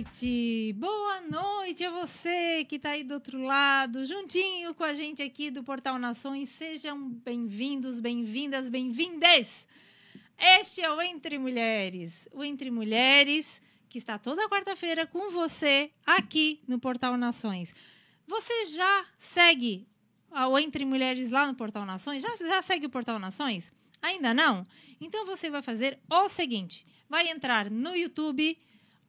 noite! Boa noite a você que está aí do outro lado, juntinho com a gente aqui do Portal Nações. Sejam bem-vindos, bem-vindas, bem-vindes! Este é o Entre Mulheres, o Entre Mulheres que está toda quarta-feira com você aqui no Portal Nações. Você já segue o Entre Mulheres lá no Portal Nações? Já, já segue o Portal Nações? Ainda não? Então você vai fazer o seguinte: vai entrar no YouTube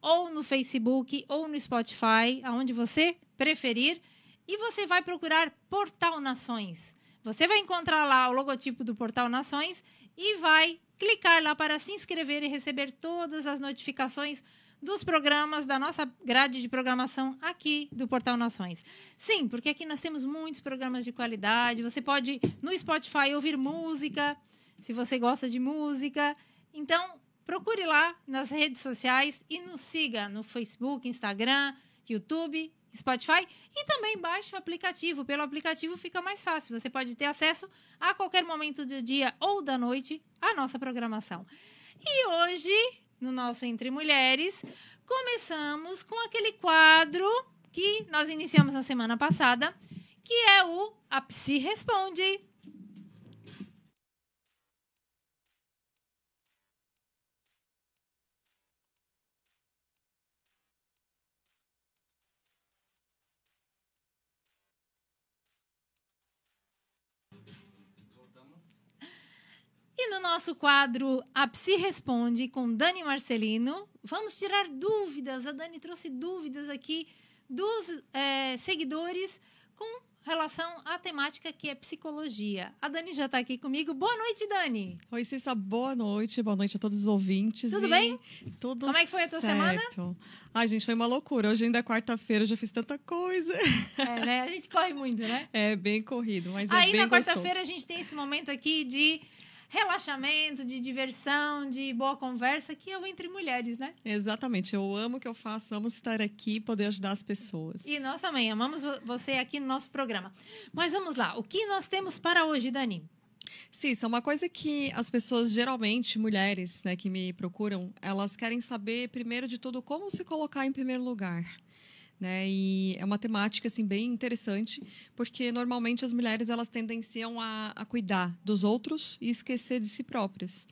ou no Facebook ou no Spotify, aonde você preferir, e você vai procurar Portal Nações. Você vai encontrar lá o logotipo do Portal Nações e vai clicar lá para se inscrever e receber todas as notificações dos programas da nossa grade de programação aqui do Portal Nações. Sim, porque aqui nós temos muitos programas de qualidade. Você pode no Spotify ouvir música, se você gosta de música. Então, procure lá nas redes sociais e nos siga no Facebook, Instagram, YouTube, Spotify e também baixe o aplicativo. Pelo aplicativo fica mais fácil. Você pode ter acesso a qualquer momento do dia ou da noite à nossa programação. E hoje no nosso Entre Mulheres, começamos com aquele quadro que nós iniciamos na semana passada, que é o A Psi Responde. E no nosso quadro A Psi Responde com Dani Marcelino, vamos tirar dúvidas. A Dani trouxe dúvidas aqui dos é, seguidores com relação à temática que é psicologia. A Dani já está aqui comigo. Boa noite, Dani. Oi, Cissa, boa noite. Boa noite a todos os ouvintes. Tudo e... bem? Tudo Como é que foi a tua certo. semana? Ai, gente, foi uma loucura. Hoje ainda é quarta-feira, já fiz tanta coisa. É, né? A gente corre muito, né? É, bem corrido, mas é Aí, bem na quarta-feira, a gente tem esse momento aqui de relaxamento, de diversão, de boa conversa, que é o Entre Mulheres, né? Exatamente. Eu amo o que eu faço, amo estar aqui e poder ajudar as pessoas. E nós também amamos você aqui no nosso programa. Mas vamos lá, o que nós temos para hoje, Dani? Sim, isso é uma coisa que as pessoas, geralmente, mulheres, né, que me procuram, elas querem saber, primeiro de tudo, como se colocar em primeiro lugar. Né? E é uma temática assim bem interessante, porque normalmente as mulheres elas tendenciam a, a cuidar dos outros e esquecer de si próprias.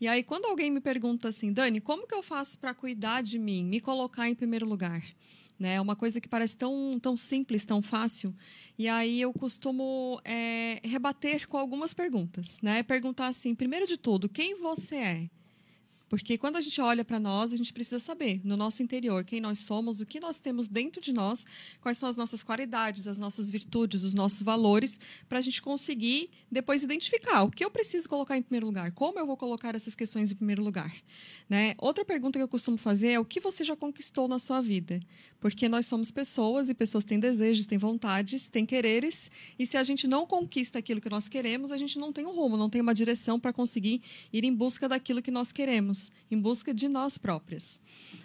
E aí quando alguém me pergunta assim, Dani, como que eu faço para cuidar de mim, me colocar em primeiro lugar? Né? É uma coisa que parece tão, tão simples, tão fácil. E aí eu costumo é, rebater com algumas perguntas. Né? Perguntar assim, primeiro de tudo, quem você é? Porque quando a gente olha para nós, a gente precisa saber no nosso interior quem nós somos, o que nós temos dentro de nós, quais são as nossas qualidades, as nossas virtudes, os nossos valores, para a gente conseguir depois identificar o que eu preciso colocar em primeiro lugar, como eu vou colocar essas questões em primeiro lugar. Né? Outra pergunta que eu costumo fazer é o que você já conquistou na sua vida? Porque nós somos pessoas e pessoas têm desejos, têm vontades, têm quereres, e se a gente não conquista aquilo que nós queremos, a gente não tem um rumo, não tem uma direção para conseguir ir em busca daquilo que nós queremos em busca de nós próprias.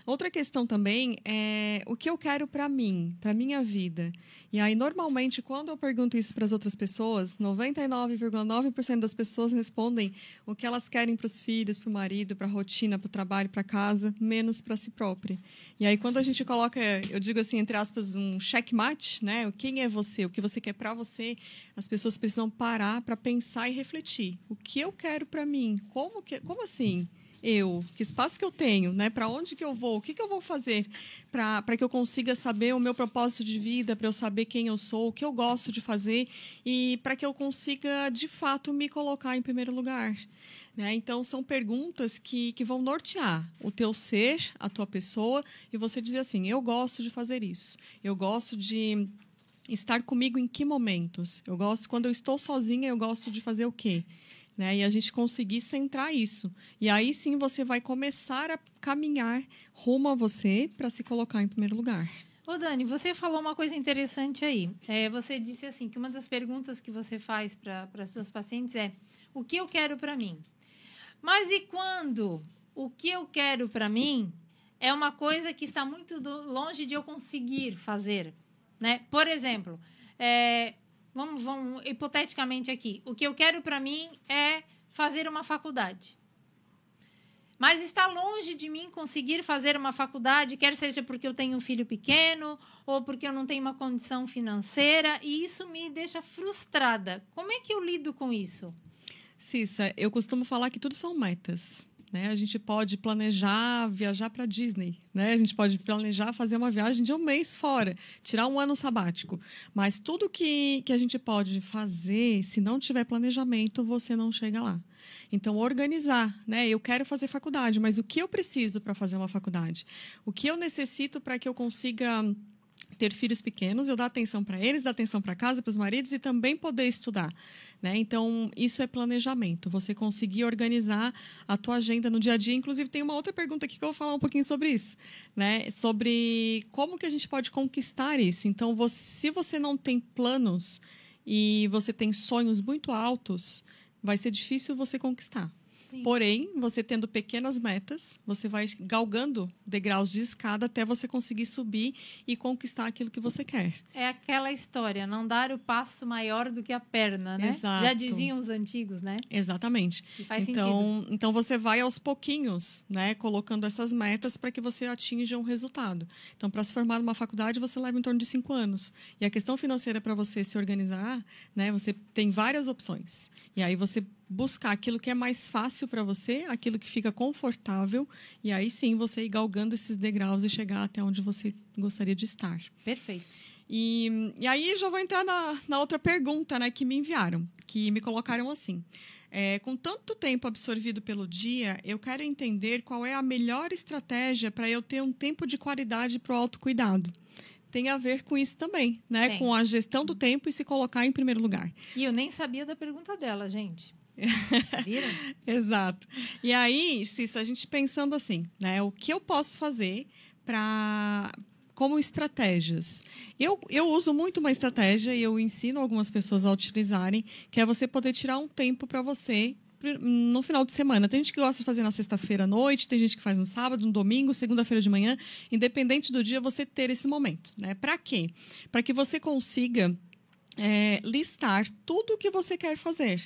Outra questão também é o que eu quero para mim, para minha vida. E aí, normalmente, quando eu pergunto isso para as outras pessoas, 99,9% das pessoas respondem o que elas querem para os filhos, para o marido, para a rotina, para o trabalho, para casa, menos para si própria. E aí, quando a gente coloca, eu digo assim, entre aspas, um checkmate, né? Quem é você, o que você quer para você, as pessoas precisam parar para pensar e refletir. O que eu quero para mim? Como, que, como assim? Eu, que espaço que eu tenho, né? Para onde que eu vou, o que, que eu vou fazer para que eu consiga saber o meu propósito de vida, para eu saber quem eu sou, o que eu gosto de fazer e para que eu consiga de fato me colocar em primeiro lugar. Né? Então são perguntas que, que vão nortear o teu ser, a tua pessoa e você dizer assim, eu gosto de fazer isso, eu gosto de estar comigo em que momentos, eu gosto quando eu estou sozinha, eu gosto de fazer o quê? Né? E a gente conseguir centrar isso. E aí sim você vai começar a caminhar rumo a você para se colocar em primeiro lugar. Ô Dani, você falou uma coisa interessante aí. É, você disse assim que uma das perguntas que você faz para as suas pacientes é o que eu quero para mim. Mas e quando o que eu quero para mim é uma coisa que está muito do, longe de eu conseguir fazer, né? Por exemplo, é, vamos, vamos hipoteticamente aqui, o que eu quero para mim é fazer uma faculdade. mas está longe de mim conseguir fazer uma faculdade, quer seja porque eu tenho um filho pequeno ou porque eu não tenho uma condição financeira, e isso me deixa frustrada. Como é que eu lido com isso? Cissa, eu costumo falar que tudo são metas. Né? A gente pode planejar viajar para Disney, né? A gente pode planejar fazer uma viagem de um mês fora, tirar um ano sabático. Mas tudo que, que a gente pode fazer, se não tiver planejamento, você não chega lá. Então, organizar, né? Eu quero fazer faculdade, mas o que eu preciso para fazer uma faculdade? O que eu necessito para que eu consiga ter filhos pequenos, eu dar atenção para eles, dar atenção para casa, para os maridos e também poder estudar. Né? Então, isso é planejamento. Você conseguir organizar a tua agenda no dia a dia. Inclusive, tem uma outra pergunta aqui que eu vou falar um pouquinho sobre isso. Né? Sobre como que a gente pode conquistar isso. Então, você, se você não tem planos e você tem sonhos muito altos, vai ser difícil você conquistar. Sim. Porém, você tendo pequenas metas, você vai galgando degraus de escada até você conseguir subir e conquistar aquilo que você quer. É aquela história, não dar o passo maior do que a perna, né? Exato. Já diziam os antigos, né? Exatamente. E faz então, sentido. então você vai aos pouquinhos, né, colocando essas metas para que você atinja um resultado. Então, para se formar numa faculdade, você leva em torno de cinco anos. E a questão financeira para você se organizar, né, você tem várias opções. E aí você buscar aquilo que é mais fácil para você, aquilo que fica confortável, e aí sim você ir galgando esses degraus e chegar até onde você gostaria de estar. Perfeito. E, e aí já vou entrar na, na outra pergunta né, que me enviaram, que me colocaram assim. É, com tanto tempo absorvido pelo dia, eu quero entender qual é a melhor estratégia para eu ter um tempo de qualidade para o autocuidado tem a ver com isso também, né? Tem. Com a gestão do tempo e se colocar em primeiro lugar. E eu nem sabia da pergunta dela, gente. Viram? Exato. E aí, Cissa, a gente pensando assim, né? O que eu posso fazer para como estratégias. Eu, eu uso muito uma estratégia e eu ensino algumas pessoas a utilizarem, que é você poder tirar um tempo para você no final de semana. Tem gente que gosta de fazer na sexta-feira à noite, tem gente que faz no sábado, no domingo, segunda-feira de manhã. Independente do dia, você ter esse momento. Né? Para quê? Para que você consiga é, listar tudo o que você quer fazer.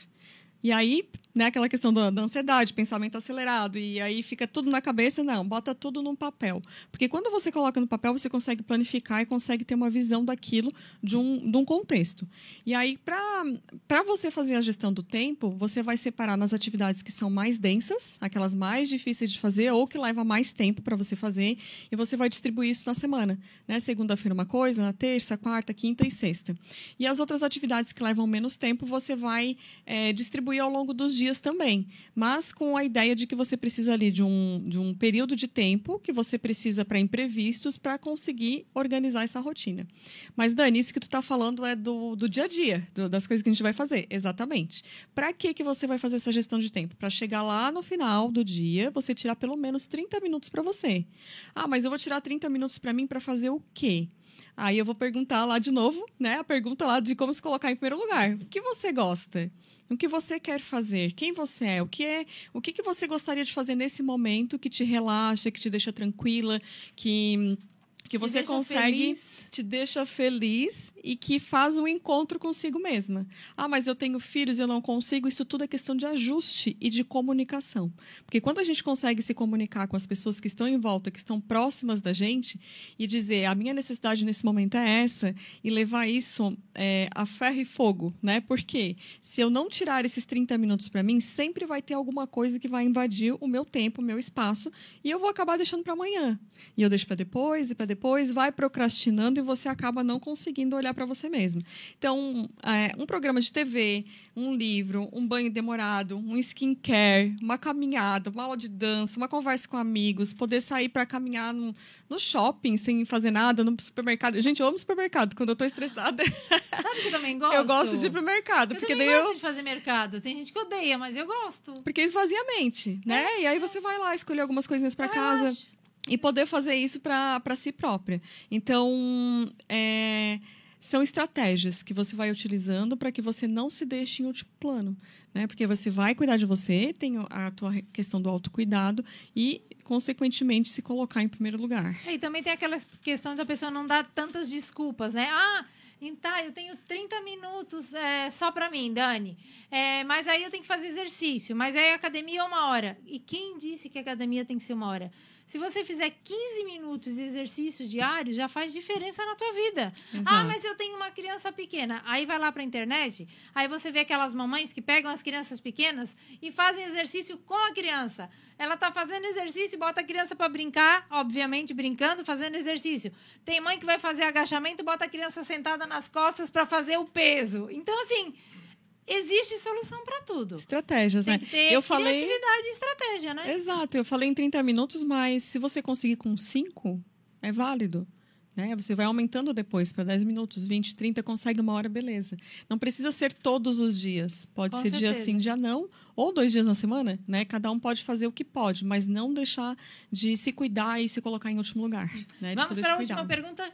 E aí, né, aquela questão da, da, ansiedade, pensamento acelerado, e aí fica tudo na cabeça, não, bota tudo num papel. Porque quando você coloca no papel, você consegue planificar e consegue ter uma visão daquilo de um, de um contexto. E aí, para você fazer a gestão do tempo, você vai separar nas atividades que são mais densas, aquelas mais difíceis de fazer, ou que leva mais tempo para você fazer, e você vai distribuir isso na semana. Né? Segunda-feira uma coisa, na terça, quarta, quinta e sexta. E as outras atividades que levam menos tempo, você vai é, distribuir distribuir ao longo dos dias também, mas com a ideia de que você precisa ali de um, de um período de tempo que você precisa para imprevistos para conseguir organizar essa rotina. Mas, Dani, isso que tu está falando é do, do dia a dia, do, das coisas que a gente vai fazer. Exatamente. Para que, que você vai fazer essa gestão de tempo? Para chegar lá no final do dia, você tirar pelo menos 30 minutos para você. Ah, mas eu vou tirar 30 minutos para mim para fazer o quê? Aí eu vou perguntar lá de novo, né? A pergunta lá de como se colocar em primeiro lugar. O que você gosta? O que você quer fazer, quem você é, o que é, o que, que você gostaria de fazer nesse momento que te relaxa, que te deixa tranquila, que que você consegue feliz te deixa feliz e que faz um encontro consigo mesma. Ah, mas eu tenho filhos, eu não consigo. Isso tudo é questão de ajuste e de comunicação. Porque quando a gente consegue se comunicar com as pessoas que estão em volta, que estão próximas da gente, e dizer a minha necessidade nesse momento é essa, e levar isso é, a ferro e fogo, né? Porque se eu não tirar esses 30 minutos para mim, sempre vai ter alguma coisa que vai invadir o meu tempo, o meu espaço, e eu vou acabar deixando para amanhã. E eu deixo para depois e para depois, vai procrastinando e você acaba não conseguindo olhar para você mesmo. Então, é, um programa de TV, um livro, um banho demorado, um skincare, uma caminhada, uma aula de dança, uma conversa com amigos, poder sair para caminhar no, no, shopping sem fazer nada, no supermercado. Gente, eu amo supermercado. Quando eu estou estressada. Sabe que eu também gosto? Eu gosto de ir pro mercado. Eu porque também daí gosto eu... de fazer mercado. Tem gente que odeia, mas eu gosto. Porque esvazia a mente, né? É, e aí você vai lá escolher algumas coisinhas para casa. Relaxa e poder fazer isso para si própria. Então, é, são estratégias que você vai utilizando para que você não se deixe em último plano. Né? Porque você vai cuidar de você, tem a tua questão do autocuidado e, consequentemente, se colocar em primeiro lugar. É, e também tem aquela questão da pessoa não dar tantas desculpas, né? Ah, E tá, eu tenho 30 minutos é, só para mim, Dani. É, mas aí eu tenho que fazer exercício. Mas aí a academia é uma hora. E quem disse que a academia tem que ser uma hora? Se você fizer 15 minutos de exercício diário, já faz diferença na tua vida. Exato. Ah, mas eu tenho uma criança pequena. Aí vai lá para a internet, aí você vê aquelas mamães que pegam as crianças pequenas e fazem exercício com a criança. Ela tá fazendo exercício, bota a criança para brincar, obviamente brincando, fazendo exercício. Tem mãe que vai fazer agachamento, bota a criança sentada nas costas para fazer o peso. Então assim, existe solução para tudo. Estratégias, Tem né? que ter eu falei. criatividade e estratégia, né? Exato, eu falei em 30 minutos, mas se você conseguir com 5, é válido. Né? Você vai aumentando depois para 10 minutos, 20, 30, consegue uma hora, beleza. Não precisa ser todos os dias. Pode Com ser dia certeza. sim, dia não, ou dois dias na semana, né? Cada um pode fazer o que pode, mas não deixar de se cuidar e se colocar em último lugar. Né? Vamos para a última pergunta.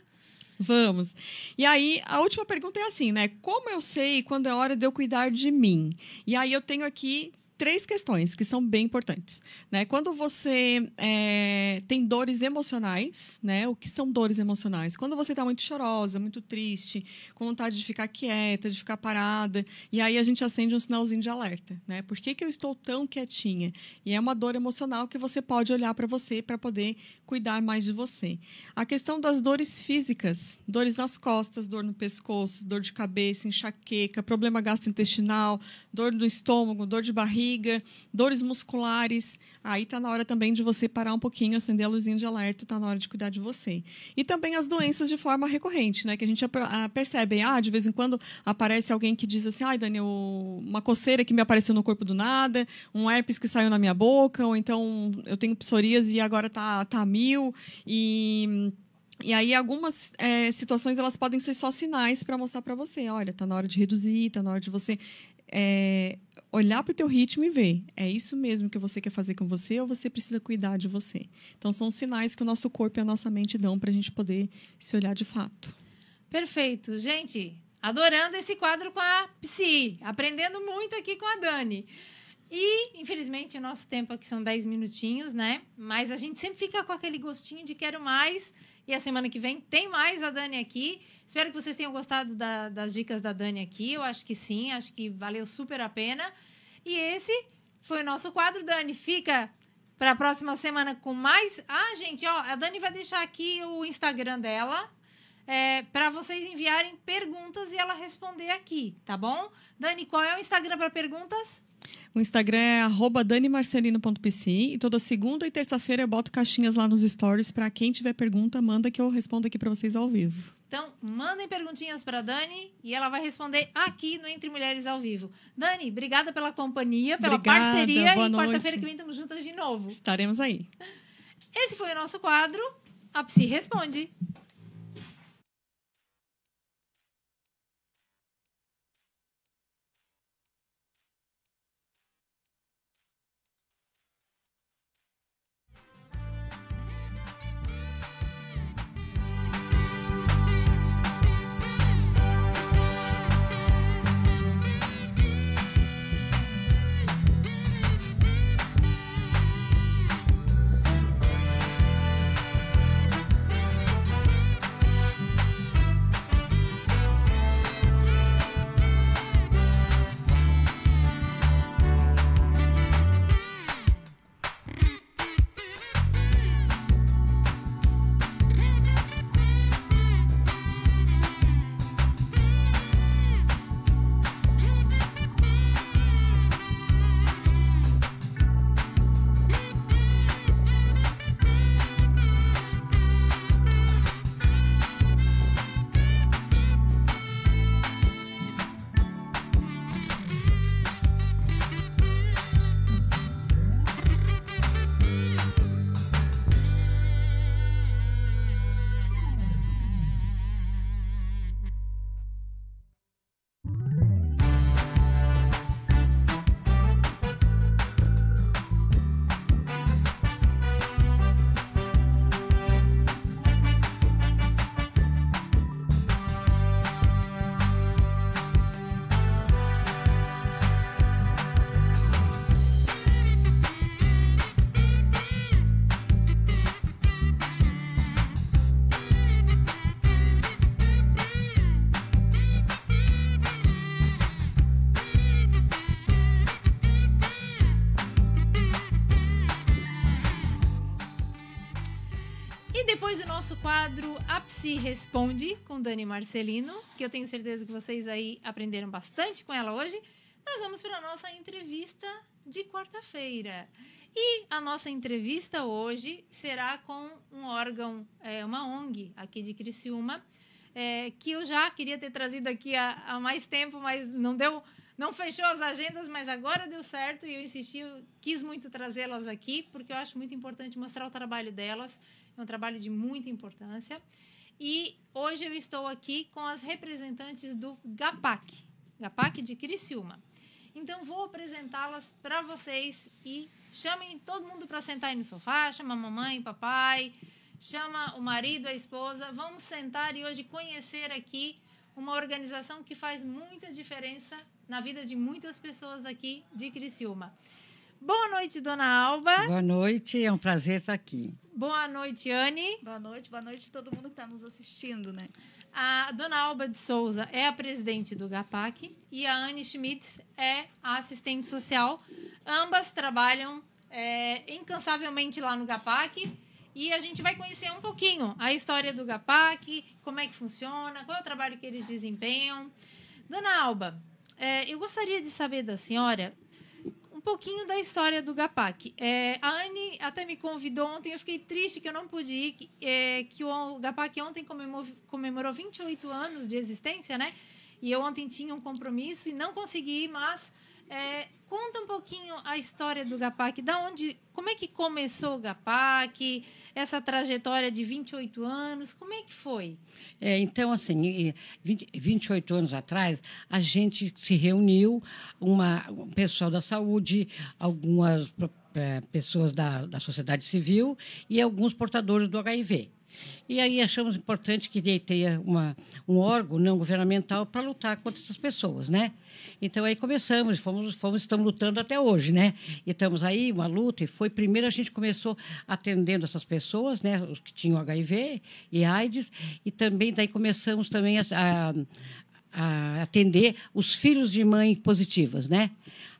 Vamos. E aí, a última pergunta é assim, né? Como eu sei quando é hora de eu cuidar de mim? E aí eu tenho aqui três questões que são bem importantes. Né? Quando você é, tem dores emocionais, né? O que são dores emocionais? Quando você está muito chorosa, muito triste, com vontade de ficar quieta, de ficar parada, e aí a gente acende um sinalzinho de alerta, né? Por que, que eu estou tão quietinha? E é uma dor emocional que você pode olhar para você para poder cuidar mais de você. A questão das dores físicas, dores nas costas, dor no pescoço, dor de cabeça, enxaqueca, problema gastrointestinal, dor no estômago, dor de barriga, dores musculares. Aí está na hora também de você parar um pouquinho, acender a luzinha de alerta, está na hora de cuidar de você. E também as doenças de forma recorrente, né? Que a gente ah, percebe, ah, de vez em quando aparece alguém que diz assim, ai, Dani, eu- uma coceira que me apareceu no corpo do nada, um herpes que saiu na minha boca, ou então eu tenho psoríase e agora tá, tá mil. E e aí, algumas eh, situações elas podem ser só sinais para mostrar para você: olha, tá na hora de reduzir, tá na hora de você eh, olhar para o teu ritmo e ver: é isso mesmo que você quer fazer com você ou você precisa cuidar de você? Então, são sinais que o nosso corpo e a nossa mente dão para a gente poder se olhar de fato. Perfeito. Gente, adorando esse quadro com a Psi. Aprendendo muito aqui com a Dani. E, infelizmente, o nosso tempo aqui são 10 minutinhos, né? Mas a gente sempre fica com aquele gostinho de quero mais. E a semana que vem tem mais a Dani aqui. Espero que vocês tenham gostado da- das dicas da Dani aqui. Eu acho que sim, acho que valeu super a pena. E esse foi o nosso quadro, Dani. Fica para a próxima semana com mais. Ah, gente, ó, a Dani vai deixar aqui o Instagram dela é, para vocês enviarem perguntas e ela responder aqui, tá bom? Dani, qual é o Instagram para perguntas? O Instagram é danimarcelino.pc e toda segunda e terça-feira eu boto caixinhas lá nos stories para quem tiver pergunta, manda que eu respondo aqui para vocês ao vivo. Então, mandem perguntinhas para Dani e ela vai responder aqui no Entre Mulheres ao Vivo. Dani, obrigada pela companhia, pela Obrigada, parceria e quarta-feira que vem estamos juntas de novo. Estaremos aí. Esse foi o nosso quadro. A Psi responde. Depois do nosso quadro A Psi Responde com Dani Marcelino, que eu tenho certeza que vocês aí aprenderam bastante com ela hoje, nós vamos para a nossa entrevista de quarta-feira. E a nossa entrevista hoje será com um órgão, é, uma ONG aqui de Criciúma, é, que eu já queria ter trazido aqui há, há mais tempo, mas não deu não fechou as agendas, mas agora deu certo e eu insisti, eu quis muito trazê-las aqui, porque eu acho muito importante mostrar o trabalho delas. É um trabalho de muita importância. E hoje eu estou aqui com as representantes do GAPAC, GAPAC de Criciúma. Então vou apresentá-las para vocês e chamem todo mundo para sentar aí no sofá, chama a mamãe, papai, chama o marido, a esposa. Vamos sentar e hoje conhecer aqui uma organização que faz muita diferença na vida de muitas pessoas aqui de Criciúma. Boa noite, dona Alba. Boa noite, é um prazer estar aqui. Boa noite, Anne. Boa noite, boa noite a todo mundo que está nos assistindo, né? A dona Alba de Souza é a presidente do GAPAC e a Anne Schmitz é a assistente social. Ambas trabalham é, incansavelmente lá no GAPAC e a gente vai conhecer um pouquinho a história do GAPAC, como é que funciona, qual é o trabalho que eles desempenham. Dona Alba, é, eu gostaria de saber da senhora pouquinho da história do GAPAC. É, a Anne até me convidou ontem, eu fiquei triste que eu não pude ir, que, é, que o GAPAC ontem comemorou, comemorou 28 anos de existência, né? E eu ontem tinha um compromisso e não consegui ir, mas é, conta um pouquinho a história do GAPAC, da onde, como é que começou o GAPAC, essa trajetória de 28 anos, como é que foi? É, então, assim, 20, 28 anos atrás, a gente se reuniu, uma, um pessoal da saúde, algumas é, pessoas da, da sociedade civil e alguns portadores do HIV. E aí achamos importante que tenha uma, um órgão não governamental para lutar contra essas pessoas, né? Então aí começamos, fomos, fomos, estamos lutando até hoje, né? E estamos aí, uma luta, e foi primeiro a gente começou atendendo essas pessoas, né? Os que tinham HIV e AIDS, e também daí começamos também a, a atender os filhos de mãe positivas, né?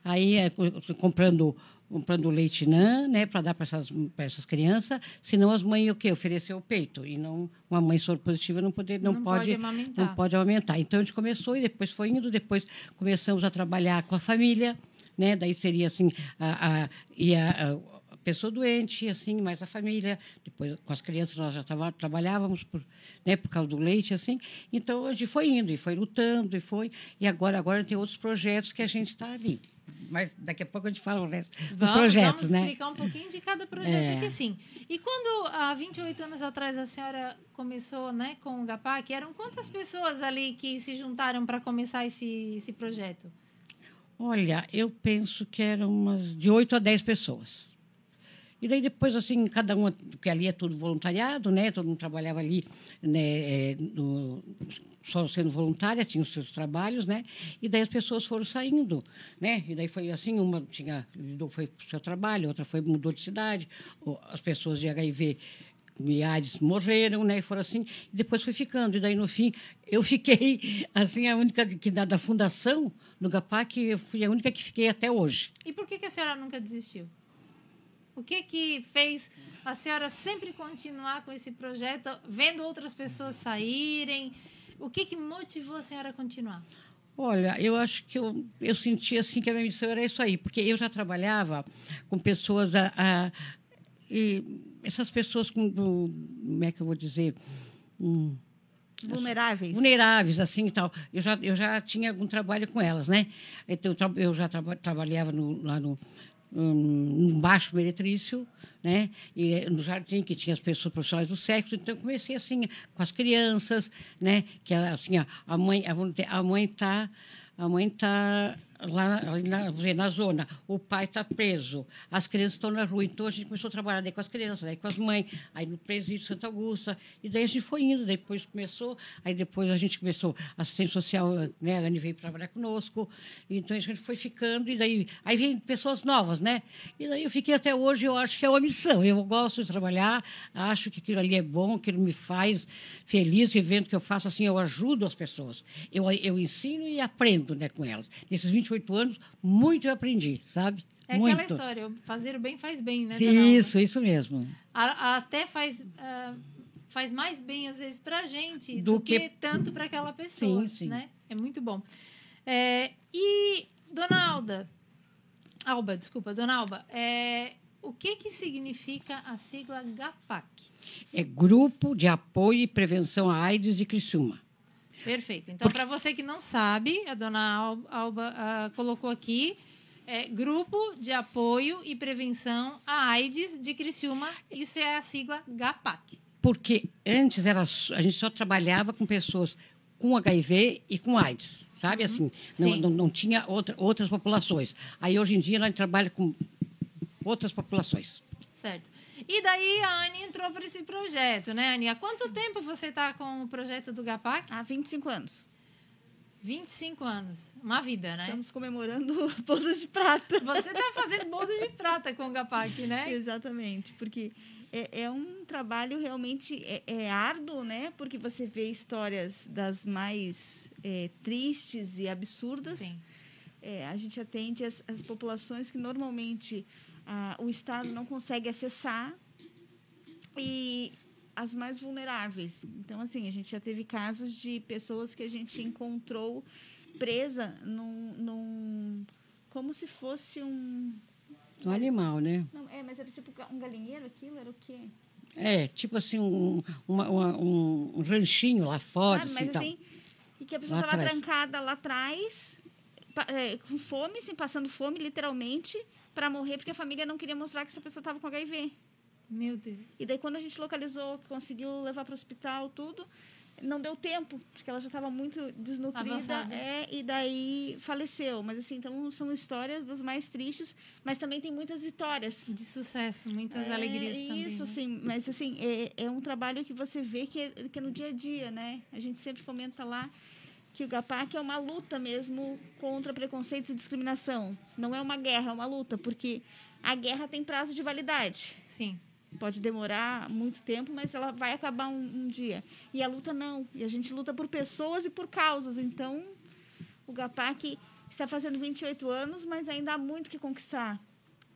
Aí é, comprando comprando leite NAN, né, para dar para essas, essas crianças, senão as mães o quê? Oferecer o peito e não uma mãe soro positiva não poder não, não pode, pode amamentar. não pode aumentar. Então a gente começou e depois foi indo, depois começamos a trabalhar com a família, né? Daí seria assim a, a, e a, a pessoa doente, assim, mais a família. Depois, com as crianças, nós já tava, trabalhávamos por, né, por causa do leite, assim. Então, hoje foi indo, e foi lutando, e foi. E agora, agora tem outros projetos que a gente está ali mas daqui a pouco a gente fala o resto dos vamos, projetos, vamos né? Vamos explicar um pouquinho de cada projeto é. sim. E quando, há 28 anos atrás, a senhora começou né, com o GAPAC, eram quantas pessoas ali que se juntaram para começar esse, esse projeto? Olha, eu penso que eram umas de 8 a 10 pessoas. E daí depois, assim, cada uma, porque ali é tudo voluntariado, né? Todo mundo trabalhava ali, né? É, no, só sendo voluntária, tinha os seus trabalhos, né? E daí as pessoas foram saindo, né? E daí foi assim, uma tinha foi para o seu trabalho, outra foi mudou de cidade, as pessoas de HIV e AIDS morreram, né? E foram assim, e depois foi ficando. E daí no fim eu fiquei assim a única que da, da fundação do GAPAC, eu fui a única que fiquei até hoje. E por que, que a senhora nunca desistiu? O que que fez a senhora sempre continuar com esse projeto, vendo outras pessoas saírem? O que que motivou a senhora a continuar? Olha, eu acho que eu, eu senti assim que a minha missão era isso aí, porque eu já trabalhava com pessoas a, a e essas pessoas com como é que eu vou dizer hum, vulneráveis vulneráveis assim e tal eu já eu já tinha algum trabalho com elas né então eu já tra trabalhava no, lá no um, baixo meretrício, né? E no jardim que tinha as pessoas profissionais do sexo, então eu comecei assim com as crianças, né? Que assim a mãe a mãe está a mãe está lá na, na zona, o pai está preso, as crianças estão na rua, então a gente começou a trabalhar daí com as crianças, aí com as mães, aí no presídio Santa Augusta, e daí a gente foi indo, depois começou, aí depois a gente começou, assistente social, né, a Anne veio trabalhar conosco, então a gente foi ficando, e daí, aí vem pessoas novas, né, e daí eu fiquei até hoje, eu acho que é uma missão, eu gosto de trabalhar, acho que aquilo ali é bom, aquilo me faz feliz, o evento que eu faço, assim, eu ajudo as pessoas, eu, eu ensino e aprendo, né, com elas, nesses 20 28 anos, muito eu aprendi, sabe? É muito. aquela história, fazer o bem faz bem, né? Isso, isso mesmo. A, até faz. Uh, faz mais bem às vezes para a gente Do do, que... que- tanto para aquela pessoa, Sim, sim. né? É muito bom. É, e Dona Alda, Alba, desculpa, Dona Alba, é, o que que significa a sigla GAPAC? É Grupo de Apoio e Prevenção à AIDS de Criciúma. Perfeito. Então, para você que não sabe, a Dona Al- Alba ah, colocou aqui é, Grupo de Apoio e Prevenção à AIDS de Criciúma. Isso é a sigla GAPAC. Porque antes era, a gente só trabalhava com pessoas com HIV e com AIDS, sabe? Assim, não, não, não tinha outra, outras populações. Aí, hoje em dia, a gente trabalha com outras populações. Certo. E daí a Anne entrou para esse projeto, né, Anne? Há quanto tempo você está com o projeto do GAPAC? Há 25 anos. 25 anos. Uma vida, né? Estamos comemorando bodas de prata. Você está fazendo bodas de prata com o GAPAC, né? Exatamente, porque é, é um trabalho realmente é, é árduo, né? Porque você vê histórias das mais é, tristes e absurdas. Sim. É, a gente atende as, as populações que normalmente ah, o Estado não consegue acessar e as mais vulneráveis. Então, assim, a gente já teve casos de pessoas que a gente encontrou presa num, num como se fosse um Um animal, né? não, é, mas era tipo um galinheiro aquilo, era o quê? É, tipo assim, um, uma- uma- um, ranchinho lá fora. Sabe? assim, Mas e assim, e que a pessoa estava trancada lá atrás, é, com fome, assim, passando fome, literalmente, para morrer, porque a família não queria mostrar que essa pessoa estava com HIV. Meu Deus. E daí, quando a gente localizou, conseguiu levar para o hospital, tudo, não deu tempo, porque ela já estava muito desnutrida, Avançada. é, e daí faleceu. Mas, assim, então, são histórias das mais tristes, mas também tem muitas vitórias. De sucesso, muitas É, alegrias também. Isso, né? sim. Mas, assim, é, é um trabalho que você vê que é, que é no dia a dia, né? A gente sempre comenta lá que o GAPAC é uma luta mesmo contra preconceito e discriminação. Não é uma guerra, é uma luta, porque a guerra tem prazo de validade. Sim. Pode demorar muito tempo, mas ela vai acabar um, um dia. E a luta não. E a gente luta por pessoas e por causas. Então, o GAPAC está fazendo 28 anos, mas ainda há muito que conquistar.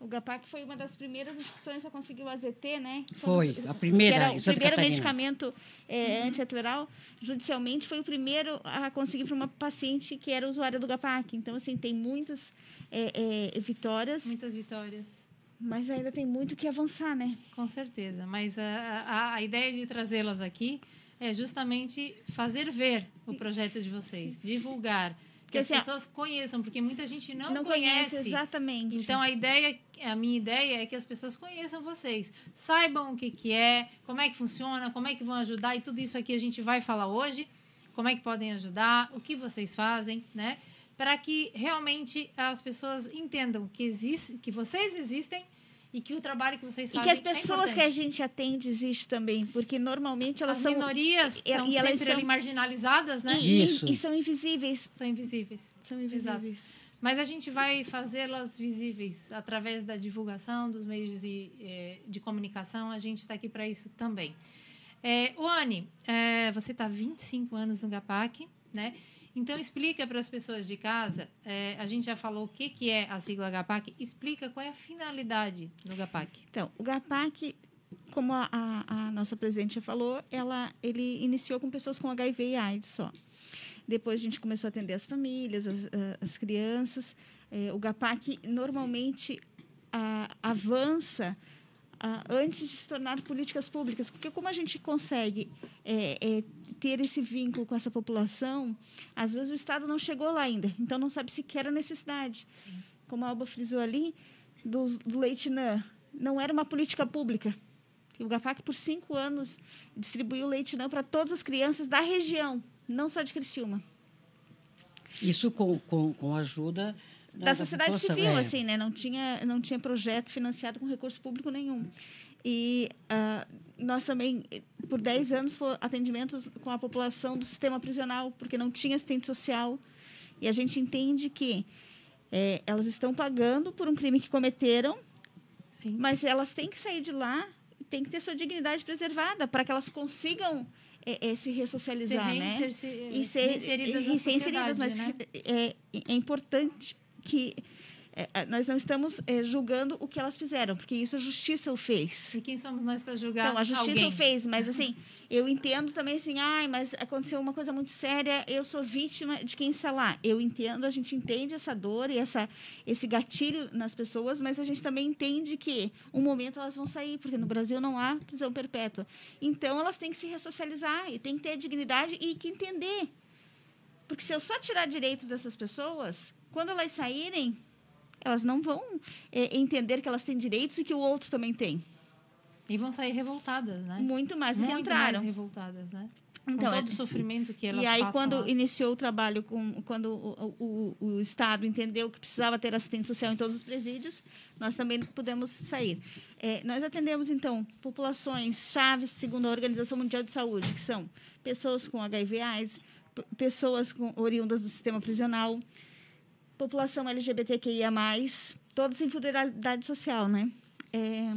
O GAPAC foi uma das primeiras instituições a conseguir o AZT, né? Foi, a primeira que era o primeiro Catarina. medicamento é, antirretroviral, judicialmente, foi o primeiro a conseguir para uma paciente que era usuária do GAPAC. Então, assim, tem muitas é, é, vitórias, Muitas vitórias. mas ainda tem muito que avançar, né? Com certeza, mas a, a, a ideia de trazê-las aqui é justamente fazer ver o projeto de vocês, divulgar, que as assim, a- pessoas conheçam, porque muita gente não, Não, conhece. conhece exatamente. Então a ideia, a minha ideia é que as pessoas conheçam vocês, saibam o que, que é, como é que funciona, como é que vão ajudar e tudo isso aqui a gente vai falar hoje, como é que podem ajudar, o que vocês fazem, né? Para que realmente as pessoas entendam que existe, que vocês existem e que o trabalho que vocês E fazem que as é pessoas que importante. a gente atende existe também, porque normalmente elas As são minorias e- estão e elas sempre são- ali marginalizadas, né? e, Isso. e são invisíveis. São invisíveis. São invisíveis. Mas a gente vai fazê-las visíveis através da divulgação dos meios de, eh, de comunicação. A gente está aqui para isso também. É, Oane, é, você está há 25 anos no GAPAC, né? Então, explica para as pessoas de casa. é, a gente já falou o que, que é a sigla GAPAC. Explica qual é a finalidade do GAPAC. Então, o GAPAC, como a, a- nossa presidente já falou, ela, ele iniciou com pessoas com HIV e AIDS só. Depois a gente começou a atender as famílias, as, as crianças. É, o GAPAC normalmente a- avança antes de se tornar políticas públicas, porque como a gente consegue é, é, ter esse vínculo com essa população, às vezes o Estado não chegou lá ainda, então não sabe sequer a necessidade. Como a Alba frisou ali, dos- do leite NAN, não era uma política pública. O GAPAC, por cinco anos, distribuiu leite NAN para todas as crianças da região, não só de Criciúma. Isso com, com, com a ajuda da sociedade civil, é. assim, né? Não tinha, não tinha projeto financiado com recurso público nenhum. E ah, nós também, por 10 anos, foi atendimentos com a população do sistema prisional, porque não tinha assistente social. E a gente entende que eh, elas estão pagando por um crime que cometeram, Sim. mas elas têm que sair de lá têm que ter sua dignidade preservada para que elas consigam eh, eh, se ressocializar, Ser né? reinserci- e ser inseridas e, na e ser inseridas, mas né? é, é importante que é, é, nós não estamos é, julgando o que elas fizeram, porque isso a justiça o fez. E quem somos nós para julgar Então, a justiça alguém? o fez, mas assim, eu entendo também assim, ai, mas aconteceu uma coisa muito séria, eu sou vítima de quem está lá. Eu entendo, a gente entende essa dor e essa, esse gatilho nas pessoas, mas a gente também entende que um momento elas vão sair, porque no Brasil não há prisão perpétua. Então, elas têm que se ressocializar e têm que ter dignidade e que entender. Porque se eu só tirar direitos dessas pessoas, quando elas saírem, elas não vão é, entender que elas têm direitos e que o outro também tem. E vão sair revoltadas, né? Muito mais do que Muito entraram. mais revoltadas, né? Então, Com todo é- o sofrimento que elas E aí, quando lá. iniciou o trabalho, com, quando o, o, o Estado entendeu que precisava ter assistente social em todos os presídios, nós também pudemos sair. É, nós atendemos, então, populações chaves, segundo a Organização Mundial de Saúde, que são pessoas com HIV/AIDS, p- pessoas com, oriundas do sistema prisional, população LGBTQIA+, todos em vulnerabilidade social, né? É,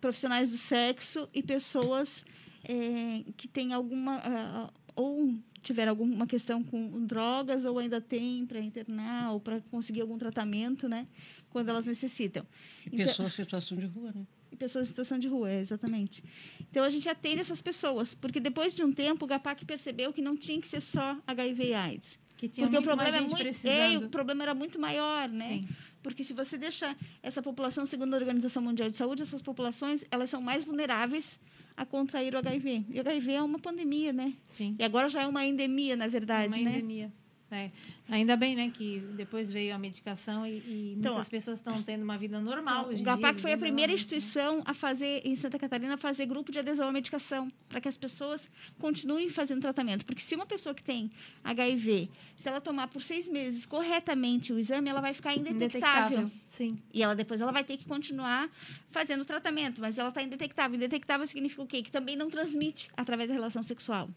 profissionais do sexo e pessoas é, que têm alguma ah, ou tiveram alguma questão com drogas ou ainda tem para internar ou para conseguir algum tratamento, né? Quando elas necessitam. E Então- pessoas em situação de rua, né? E pessoas em situação de rua, exatamente. Então a gente atende essas pessoas, porque depois de um tempo o GAPAC percebeu que não tinha que ser só HIV e AIDS. Que tinha Porque o problema, é gente muito, é, o problema era muito maior, né? Sim. Porque se você deixar essa população, segundo a Organização Mundial de Saúde, essas populações elas são mais vulneráveis a contrair o HIV. E o HIV é uma pandemia, né? Sim. E agora já é uma endemia, na verdade, uma né? endemia. É. Ainda bem, né, que depois veio a medicação e, e Então, muitas pessoas estão tendo uma vida normal. O GAPAC foi a primeira né? instituição a fazer, em Santa Catarina, a fazer grupo de adesão à medicação, para que as pessoas continuem fazendo tratamento. Porque se uma pessoa que tem HIV, se ela tomar por seis meses corretamente o exame, ela vai ficar indetectável. Sim. E ela depois ela vai ter que continuar fazendo o tratamento, mas ela está indetectável. Indetectável significa o quê? Que também não transmite através da relação sexual.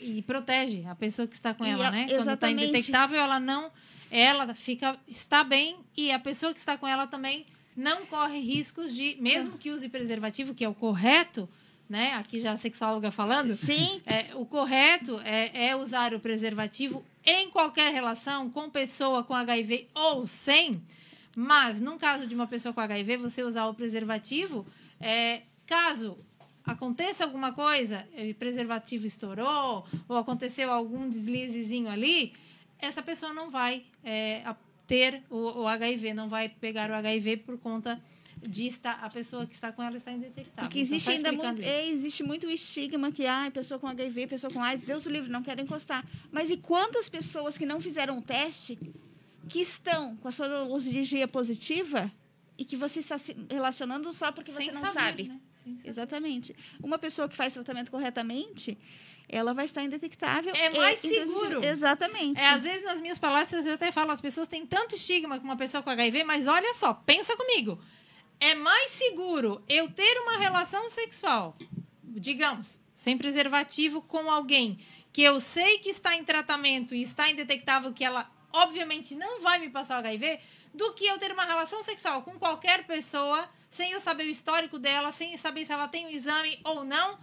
E protege a pessoa que está com E ela, a- né? Quando está exatamente. indetectável, ela não. Ela fica, está bem e a pessoa que está com ela também não corre riscos de, mesmo que use preservativo, que é o correto, né? Aqui já a sexóloga falando. Sim. É, o correto é, é usar o preservativo em qualquer relação, com pessoa com HIV ou sem. Mas, num caso de uma pessoa com HIV, você usar o preservativo, é, caso aconteça alguma coisa, o preservativo estourou, ou aconteceu algum deslizezinho ali, essa pessoa não vai é, ter o, o HIV, não vai pegar o HIV por conta de estar, a pessoa que está com ela está indetectável. Porque Então, existe só ainda muito, isso. é, existe muito estigma que ah, pessoa com HIV, pessoa com AIDS, Deus o livre, não quero encostar. Mas e quantas pessoas que não fizeram o teste, que estão com a sorologia positiva e que você está se relacionando só porque você Sem não saber, sabe? né? Exatamente. Uma pessoa que faz tratamento corretamente, ela vai estar indetectável. É e mais intransmissível. seguro. Exatamente. É, às vezes nas minhas palestras eu até falo, as pessoas têm tanto estigma com uma pessoa com HIV, mas olha só, pensa comigo. É mais seguro eu ter uma relação sexual, digamos, sem preservativo com alguém que eu sei que está em tratamento e está indetectável que ela obviamente não vai me passar o HIV, do que eu ter uma relação sexual com qualquer pessoa sem eu saber o histórico dela, sem saber se ela tem o exame ou não,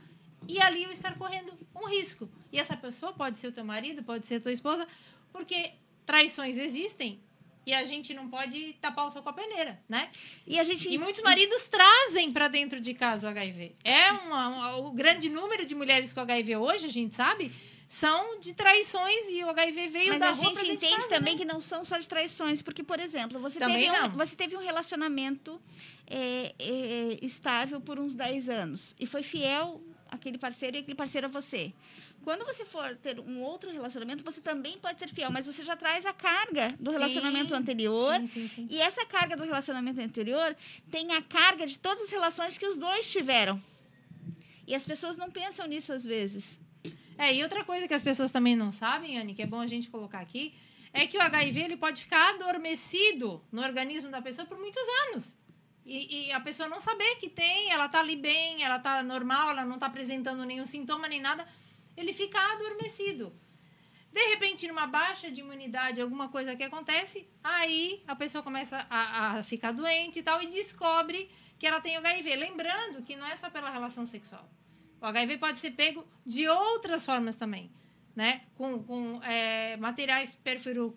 e ali eu estar correndo um risco. E essa pessoa pode ser o teu marido, pode ser a tua esposa, porque traições existem e a gente não pode tapar o sol com a peneira, né? E a gente E muitos maridos trazem para dentro de casa o HIV. É uma, uma- o grande número de mulheres com HIV hoje, a gente sabe, são de traições e o HIV veio Mas da a rua gente pra dentro de entende casa, também né? que não são só de traições, porque, por exemplo, você, Também teve um, você teve um relacionamento é, é, estável por uns 10 anos e foi fiel àquele parceiro e aquele parceiro a você. Quando você for ter um outro relacionamento, você também pode ser fiel, mas você já traz a carga do Sim, relacionamento anterior. Sim, sim, sim. E essa carga do relacionamento anterior tem a carga de todas as relações que os dois tiveram. E as pessoas não pensam nisso às vezes. É, e outra coisa que as pessoas também não sabem, Anne, que é bom a gente colocar aqui, é que o HIV ele pode ficar adormecido no organismo da pessoa por muitos anos. E, e a pessoa não saber que tem, ela tá ali bem, ela tá normal, ela não tá apresentando nenhum sintoma nem nada, ele fica adormecido. De repente, numa baixa de imunidade, alguma coisa que acontece, aí a pessoa começa a, a ficar doente e tal, e descobre que ela tem HIV. Lembrando que não é só pela relação sexual. O HIV pode ser pego de outras formas também. né? Com, com é, materiais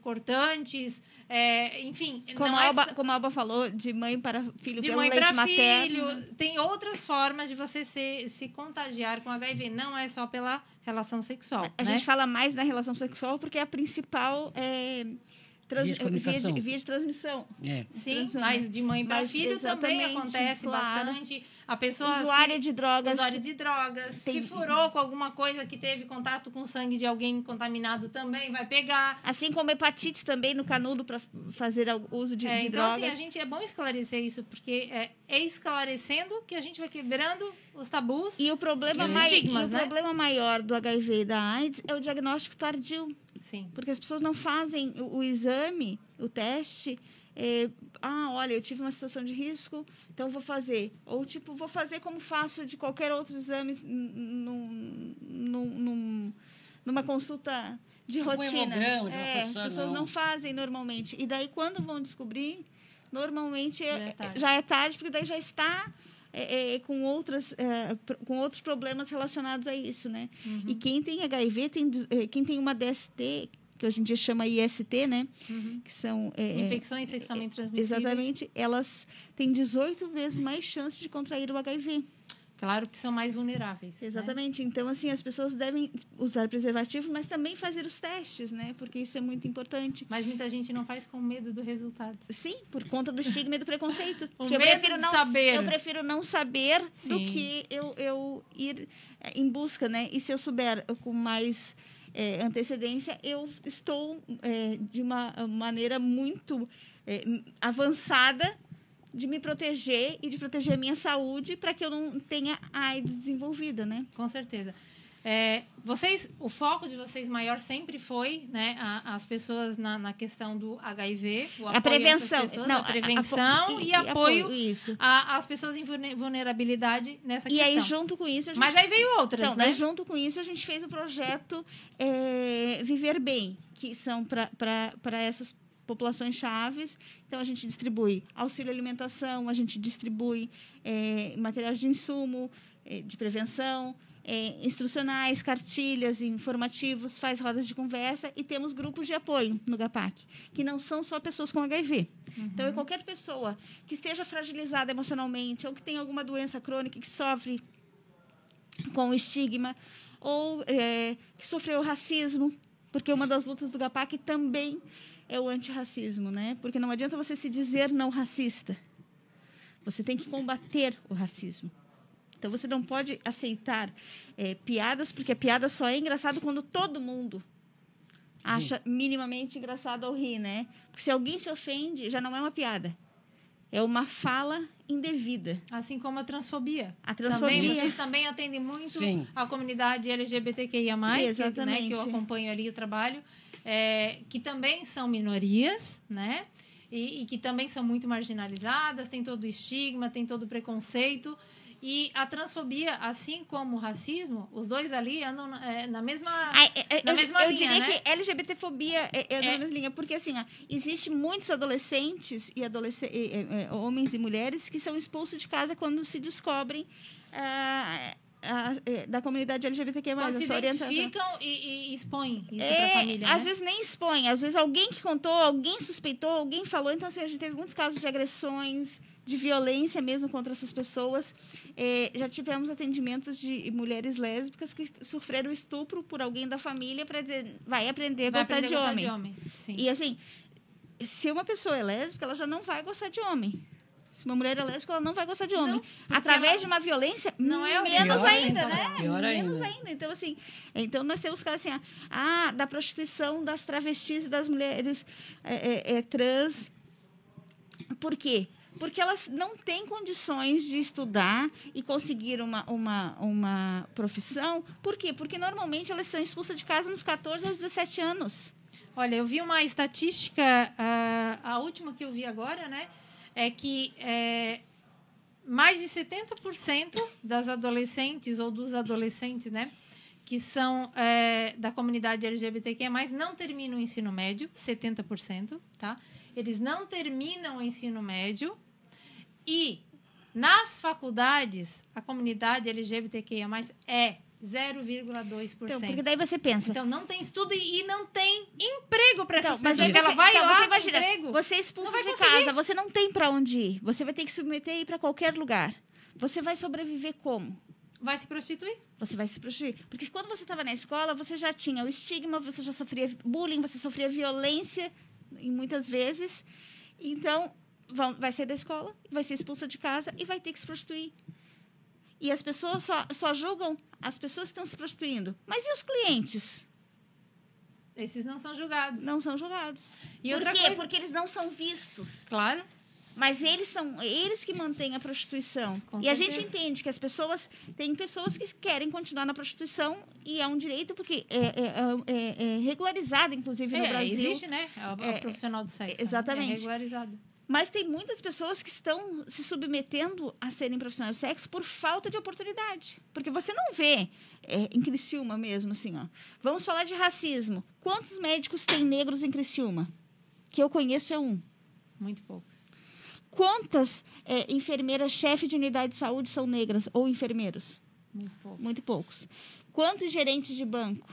cortantes, é, enfim. Como, não a é Alba, só- como a Alba falou, de mãe para filho de pelo mãe para materno. filho. Tem outras formas de você se, se contagiar com HIV. Não é só pela relação sexual. A né? gente fala mais na relação sexual porque é a principal é, trans- Via de comunicação. de, via de transmissão. É. Sim, transforma. mas de mãe para filho também acontece claro. bastante. A pessoa Usuária se, de drogas. usuário de drogas, Tem- se furou com alguma coisa que teve contato com sangue de alguém contaminado também vai pegar. Assim como hepatite também no canudo para fazer uso de, É, de então, drogas. assim, a gente é bom esclarecer isso, porque é, é esclarecendo que a gente vai quebrando os tabus. E o problema, E mai- estigmas, e o né? problema maior do HIV e da AIDS é o diagnóstico tardio. Sim. Porque as pessoas não fazem o, o exame, o teste. É, ah, olha, eu tive uma situação de risco, então vou fazer. Ou, tipo, vou fazer como faço de qualquer outro exame n- num, num, num- numa consulta de Um rotina. hemograma de uma é, as pessoa, pessoas não. não fazem normalmente. E daí, quando vão descobrir, normalmente Já é- é tarde. já é tarde, porque daí já está é, é, com, outras, é, com outros problemas relacionados a isso, né? Uhum. E quem tem HIV, tem, eh, quem tem uma DST, que hoje em dia chama IST, né? Uhum. Que são... eh, Infecções sexualmente transmissíveis. Exatamente. Elas têm 18 vezes mais chance de contrair o HIV. Claro que são mais vulneráveis. né? Exatamente. Então, assim, as pessoas devem usar preservativo, mas também fazer os testes, né? Porque isso é muito importante. Mas muita gente não faz com medo do resultado. Sim, por conta do estigma e do preconceito. O Porque eu medo prefiro não saber. Eu prefiro não saber do Sim. que eu, eu ir eh, em busca, né? E se eu souber com mais eh, antecedência, eu estou eh, de uma maneira muito eh, avançada de me proteger e de proteger a minha saúde para que eu não tenha AIDS desenvolvida, né? Com certeza. É, vocês, o foco de vocês maior sempre foi, né, a- as pessoas na, na questão do HIV, o apoio a prevenção, a pessoas, não, a prevenção e, apoio isso. a- às pessoas em vulne- vulnerabilidade nessa E questão. aí junto com isso a gente Mas aí veio outras, Então, né? junto com isso, a gente fez o projeto é, Viver Bem, que são para essas populações chaves. Então, a gente distribui auxílio alimentação, a gente distribui é, materiais de insumo, é, de prevenção, é, instrucionais, cartilhas, informativos, faz rodas de conversa e temos grupos de apoio no GAPAC, que não são só pessoas com HIV. Então, é qualquer pessoa que esteja fragilizada emocionalmente ou que tenha alguma doença crônica que sofre com estigma ou é, que sofreu racismo, porque uma das lutas do GAPAC também é o antirracismo, né? Porque não adianta você se dizer não racista. Você tem que combater o racismo. Então você não pode aceitar é, piadas, porque a piada só é engraçado quando todo mundo acha minimamente engraçado ao rir, né? Porque se alguém se ofende, já não é uma piada. É uma fala indevida. Assim como a transfobia. A Também, transfobia. vocês também atendem muito Sim. a comunidade LGBTQIA+, que, né, Exatamente. que eu acompanho ali o trabalho, é, que também são minorias, né? E, e que também são muito marginalizadas, tem todo o estigma, tem todo o preconceito. E a transfobia, assim como o racismo, os dois ali andam é, na mesma... Ah, é, é, Na eu, mesma eu linha, diria né? que LGBTfobia é, é, na É. mesma linha, porque assim, ó, existe muitos adolescentes e adolescentes, homens e mulheres que são expulsos de casa quando se descobrem ah, ah, é, da comunidade LGBTQ+, Quando a se identificam e, e expõem isso É, para a família, às né? vezes nem expõe, às vezes alguém que contou, alguém suspeitou, alguém falou. Então, assim, a gente teve muitos casos de agressões, de violência mesmo contra essas pessoas. É, já tivemos atendimentos de mulheres lésbicas que sofreram estupro por alguém da família para dizer, vai aprender a Vai gostar, aprender de, a gostar homem. de homem. Sim. E assim, se uma pessoa é lésbica, ela já não vai gostar de homem. Se uma mulher é lésbica, ela não vai gostar de homem. Não, Através ela- de uma violência, Não é menos Pior ainda, ainda, né? pior menos ainda. ainda. Então, assim, então nós temos casos assim, ah, da prostituição das travestis e das mulheres é, é, é, trans. Por quê? Porque elas não têm condições de estudar e conseguir uma, uma, uma profissão. Por quê? Porque normalmente elas são expulsas de casa nos 14 aos 17 anos. Olha, eu vi uma estatística, ah, a última que eu vi agora, né? É que é, mais de 70% das adolescentes ou dos adolescentes, né? Que são é, da comunidade LGBTQ+, não terminam o ensino médio, 70%, tá? Eles não terminam o ensino médio e nas faculdades, a comunidade LGBTQIA+, é 0,2%. Então, porque daí você pensa. Então não tem estudo e, e não tem emprego para essas Então, mas pessoas. que ela você- vai então, lá você imagina, emprego. Você é expulso de conseguir. casa, você não tem para onde ir. Você vai ter que se submeter e ir para qualquer lugar. Você vai sobreviver como? Vai se prostituir. Você vai se prostituir. Porque quando você estava na escola, você já tinha o estigma, você já sofria bullying, você sofria violência, e muitas vezes. Então, vão- vai sair da escola, vai ser expulsa de casa e vai ter que se prostituir. E as pessoas só, só julgam as pessoas que estão se prostituindo. Mas e os clientes? Esses não são julgados. Não são julgados. E Por outra quê? coisa. Porque eles não são vistos. Claro. Mas eles são eles que mantêm a prostituição. Com e a certeza. gente entende que as pessoas tem pessoas que querem continuar na prostituição e é um direito porque é, é- é- é regularizado inclusive no É, Brasil. existe, né? É o, é o É, profissional do sexo. né? exatamente. É regularizado. Mas tem muitas pessoas que estão se submetendo a serem profissionais de sexo por falta de oportunidade. Porque você não vê é, em Criciúma mesmo, assim, ó. Vamos falar de racismo. Quantos médicos tem negros em Criciúma? Que eu conheço é um. Muito poucos. Quantas é, enfermeiras chefe de unidade de saúde são negras ou enfermeiros? Muito poucos. Muito poucos. Quantos gerentes de banco?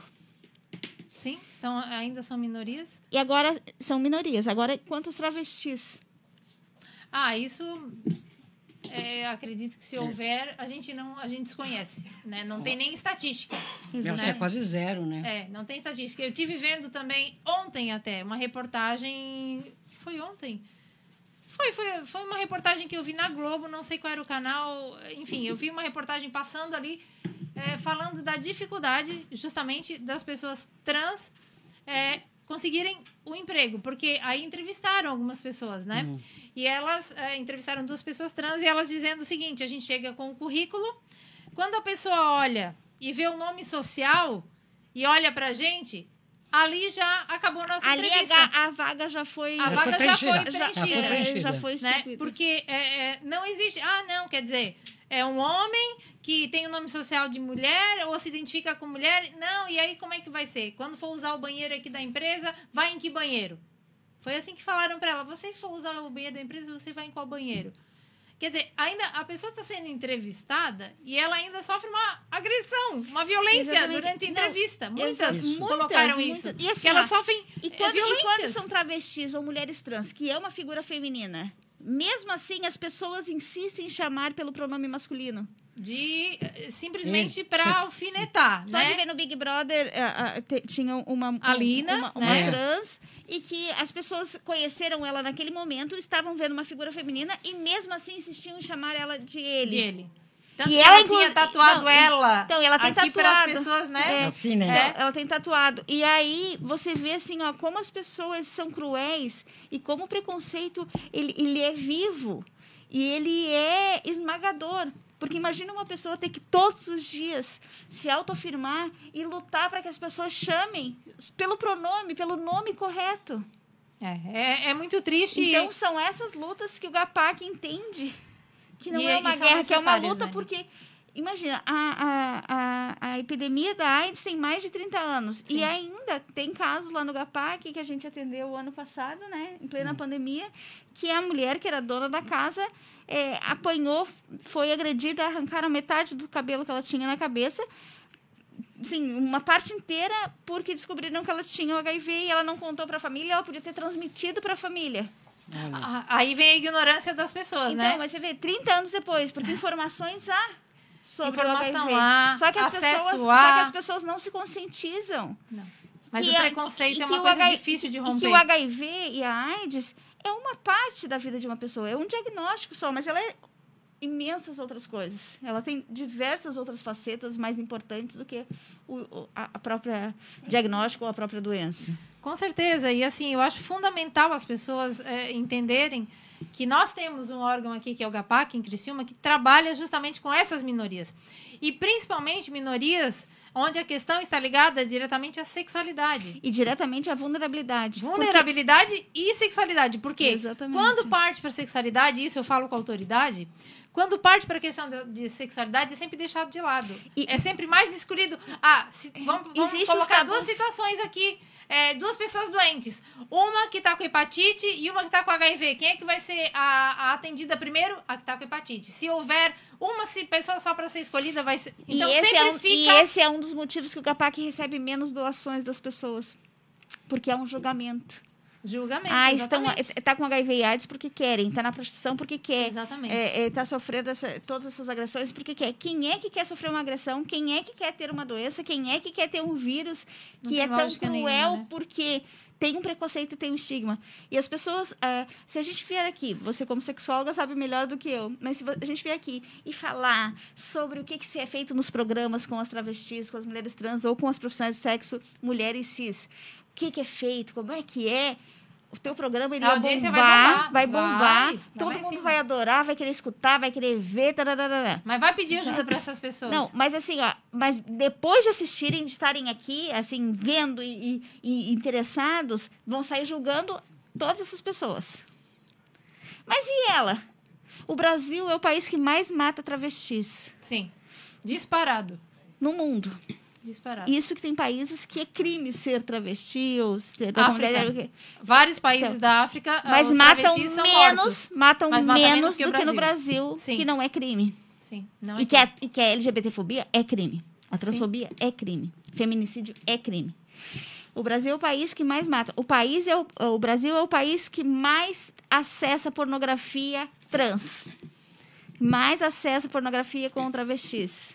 Sim, são, ainda são minorias. E agora são minorias. Agora, quantas travestis? Ah, isso é, acredito que se houver, a gente não, a gente desconhece, né? Não tem nem estatística. Né? é quase zero, né? É, não tem estatística. Eu tive vendo também ontem até uma reportagem. Foi ontem? Foi, foi, foi uma reportagem que eu vi na Globo, não sei qual era o canal. Enfim, eu vi uma reportagem passando ali, é, falando da dificuldade, justamente, das pessoas trans é, conseguirem o emprego. Porque aí entrevistaram algumas pessoas, né? E elas é, entrevistaram duas pessoas trans e elas dizendo o seguinte: a gente chega com o currículo, quando a pessoa olha e vê o nome social e olha pra gente, ali já acabou a nossa Ali entrevista. a, a vaga já foi. A Já vaga foi já foi preenchida. já. Já foi é, preenchida. já foi né? Porque é, é, não existe. Ah, não, quer dizer, é um homem que tem o nome social de mulher ou se identifica com mulher. Não, e aí como é que vai ser? Quando for usar o banheiro aqui da empresa, vai em que banheiro? Foi assim que falaram para ela: você for usar o banheiro da empresa, você vai em qual banheiro? Quer dizer, ainda a pessoa está sendo entrevistada e ela ainda sofre uma agressão, uma violência Exatamente. durante a Não, entrevista. Muitas exato. colocaram Muitas, isso. muitas. E assim, que elas sofrem E é, quando, e quando violências. são travestis ou mulheres trans, que é uma figura feminina, mesmo assim as pessoas insistem em chamar pelo pronome masculino. de eh, simplesmente Sim. para alfinetar, Pode né? ver no Big Brother, ah, te- tinha uma, A Lina, uma, uma né? trans e que as pessoas conheceram ela naquele momento, estavam vendo uma figura feminina e mesmo assim insistiam em chamar ela de ele. de ele. Tanto E que ela, ela tinha tatuado não, ela então, ela tem aqui para as tatuado. pessoas, né? É. Assim, né? Ela, ela tem tatuado. E aí você vê assim, ó, como as pessoas são cruéis e como o preconceito ele, ele é vivo e ele é esmagador. Porque imagina uma pessoa ter que todos os dias se autoafirmar e lutar para que as pessoas chamem pelo pronome, pelo nome correto. É, é, é muito triste. Então são essas lutas que o GAPAC entende que não E- é e uma guerra, que é uma luta né? porque imagina a, a, a, a epidemia da AIDS tem mais de 30 anos Sim. e ainda tem casos lá no GAPAC que a gente atendeu o ano passado, né, em plena pandemia, que a mulher que era dona da casa é, apanhou, foi agredida, arrancaram metade do cabelo que ela tinha na cabeça. Sim, uma parte inteira porque descobriram que ela tinha o HIV e ela não contou para a família, ela podia ter transmitido para a família. Olha. Ah, Aí vem a ignorância das pessoas, Então, né? mas você vê, 30 anos depois, porque informações há sobre Informação o HIV. há, só, que as acesso pessoas, há. só que as pessoas não se conscientizam. Não. Mas que o a- preconceito e é uma coisa H- difícil de E romper. que o HIV e a AIDS é uma parte da vida de uma pessoa, é um diagnóstico só, mas ela é imensas outras coisas. Ela tem diversas outras facetas mais importantes do que o, o- a a própria diagnóstico ou a própria doença. Com certeza. E assim, eu acho fundamental as pessoas é, entenderem que nós temos um órgão aqui, que é o GAPAC, em Criciúma, que trabalha justamente com essas minorias. E principalmente minorias onde a questão está ligada diretamente à sexualidade. E diretamente à vulnerabilidade. Porque- Vulnerabilidade e sexualidade. Porque Exatamente. quando parte para sexualidade, isso eu falo com autoridade, quando parte para a questão de, de sexualidade, é sempre deixado de lado. E- é sempre mais escolhido. Ah, se- vamos, vamos colocar duas situações aqui. É, duas pessoas doentes. Uma que tá com hepatite e uma que tá com HIV. Quem é que vai ser a, a atendida primeiro? A que tá com hepatite. Se houver uma se- pessoa só para ser escolhida, vai ser. Então e, esse sempre é um, fica. e esse é um dos motivos que o GAPAC recebe menos doações das pessoas. Porque é um julgamento. Julgamento. Ah, estão, tá com HIV e AIDS porque querem, tá na prostituição porque quer. Exatamente. É, é, tá sofrendo essa- todas essas agressões porque quer. Quem é que quer sofrer uma agressão? Quem é que quer ter uma doença? Quem é que quer ter um vírus que é tão cruel nenhuma, né? porque tem um preconceito e tem um estigma. E as pessoas, ah, se a gente vier aqui, você como sexóloga sabe melhor do que eu, mas se a gente vier aqui e falar sobre o que, que se é feito nos programas com as travestis, com as mulheres trans ou com as profissionais de sexo, mulheres cis, que, que é feito, como é que é, o teu programa ele A vai bombar, vai vai bombar, bombar, vai, todo mundo cima. vai adorar, vai querer escutar, vai querer ver, tararara. Mas vai pedir ajuda para essas pessoas. Não, mas assim, ó, mas depois de assistirem, de estarem aqui, assim, vendo e, e- e interessados, vão sair julgando todas essas pessoas. Mas e ela? O Brasil é o país que mais mata travestis Sim. Disparado. no mundo. Disparado. Isso que tem países que é crime ser travesti ou ser Vários países Então, da África, mas os matam menos, mortos. matam Mas menos, menos que do que no Brasil, Sim. que não é crime. Sim, não E é que, a, e que a LGBTfobia é crime. A Sim. transfobia é crime. Feminicídio é crime. O Brasil é o país que mais mata. O, país é o, o Brasil é o país que mais acessa pornografia trans. Mais acessa pornografia com travestis.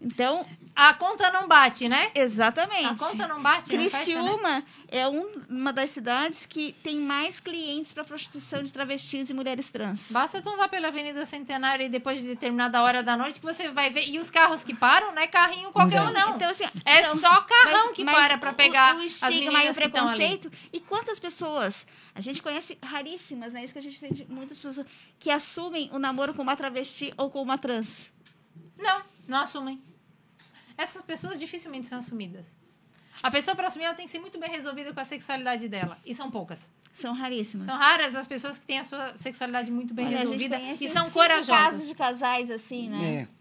Então, A conta não bate, né? exatamente. A conta não bate, não fecha, né? Criciúma é um- uma das cidades que tem mais clientes para prostituição de travestis e mulheres trans. Basta tu andar pela Avenida Centenária e depois de determinada hora da noite que você vai ver. E os carros que param, não é carrinho qualquer um, não. Então, assim, é então, só carrão mas- que mas para pra o- pegar o, as o meninas que estão ali. preconceito. E quantas pessoas, a gente conhece raríssimas, né? Isso que a gente tem de muitas pessoas que assumem o namoro com uma travesti ou com uma trans. Não, não assumem. Essas pessoas dificilmente são assumidas. A pessoa para assumir ela tem que ser muito bem resolvida com a sexualidade dela. E são poucas. São raríssimas. São raras as pessoas que têm a sua sexualidade muito bem Olha, a gente resolvida e são cinco corajosas. casos de casais assim, né? É.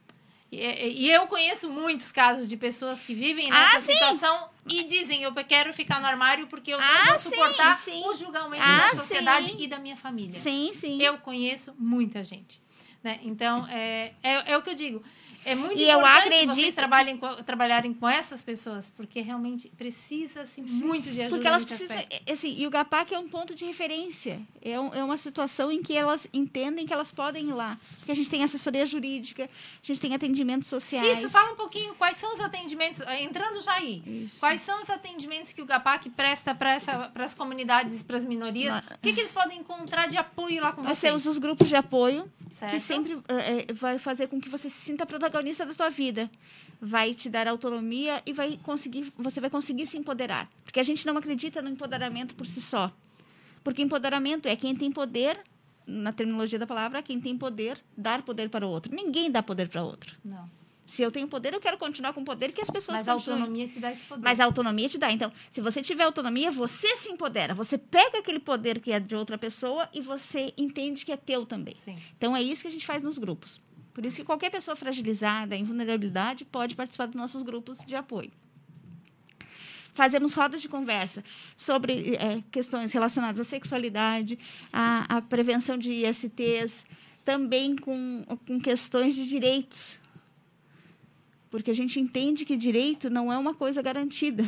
E, e- eu conheço muitos casos de pessoas que vivem Ah, nessa sim. situação e dizem: Eu quero ficar no armário porque eu não Ah, vou sim, suportar sim. o julgamento Ah, da sociedade sim. e da minha família. Sim, sim. Eu conheço muita gente. Né? Então, é, é, é o que eu digo. É muito E eu importante acredito- vocês trabalhem com- trabalharem com essas pessoas, porque realmente precisa-se muito de ajuda Porque elas precisam. aspecto. é, Assim, e o GAPAC é um ponto de referência. É, um- é uma situação em que elas entendem que elas podem ir lá. Porque a gente tem assessoria jurídica, a gente tem atendimentos sociais. Isso, fala um pouquinho quais são os atendimentos, eh, entrando já aí, Isso. quais são os atendimentos que o GAPAC presta para as comunidades, para as minorias? O que, que eles podem encontrar de apoio lá com Nós vocês? temos os grupos de apoio, Certo? que sempre eh, vai fazer com que você se sinta protagonista da tua vida. Vai te dar autonomia e vai conseguir, você vai conseguir se empoderar. Porque a gente não acredita no empoderamento por si só. Porque empoderamento é quem tem poder, na terminologia da palavra, quem tem poder, dar poder para o outro. Ninguém dá poder para outro. Não. Se eu tenho poder, eu quero continuar com poder que as pessoas Mas a autonomia te dá esse poder. Mas a autonomia te dá. Então, se você tiver autonomia, você se empodera. Você pega aquele poder que é de outra pessoa e você entende que é teu também. Sim. Então, é isso que a gente faz nos grupos. Por isso que qualquer pessoa fragilizada, em vulnerabilidade, pode participar dos nossos grupos de apoio. Fazemos rodas de conversa sobre eh, questões relacionadas à sexualidade, à, à prevenção de ISTs, também com, com questões de direitos. Porque a gente entende que direito não é uma coisa garantida.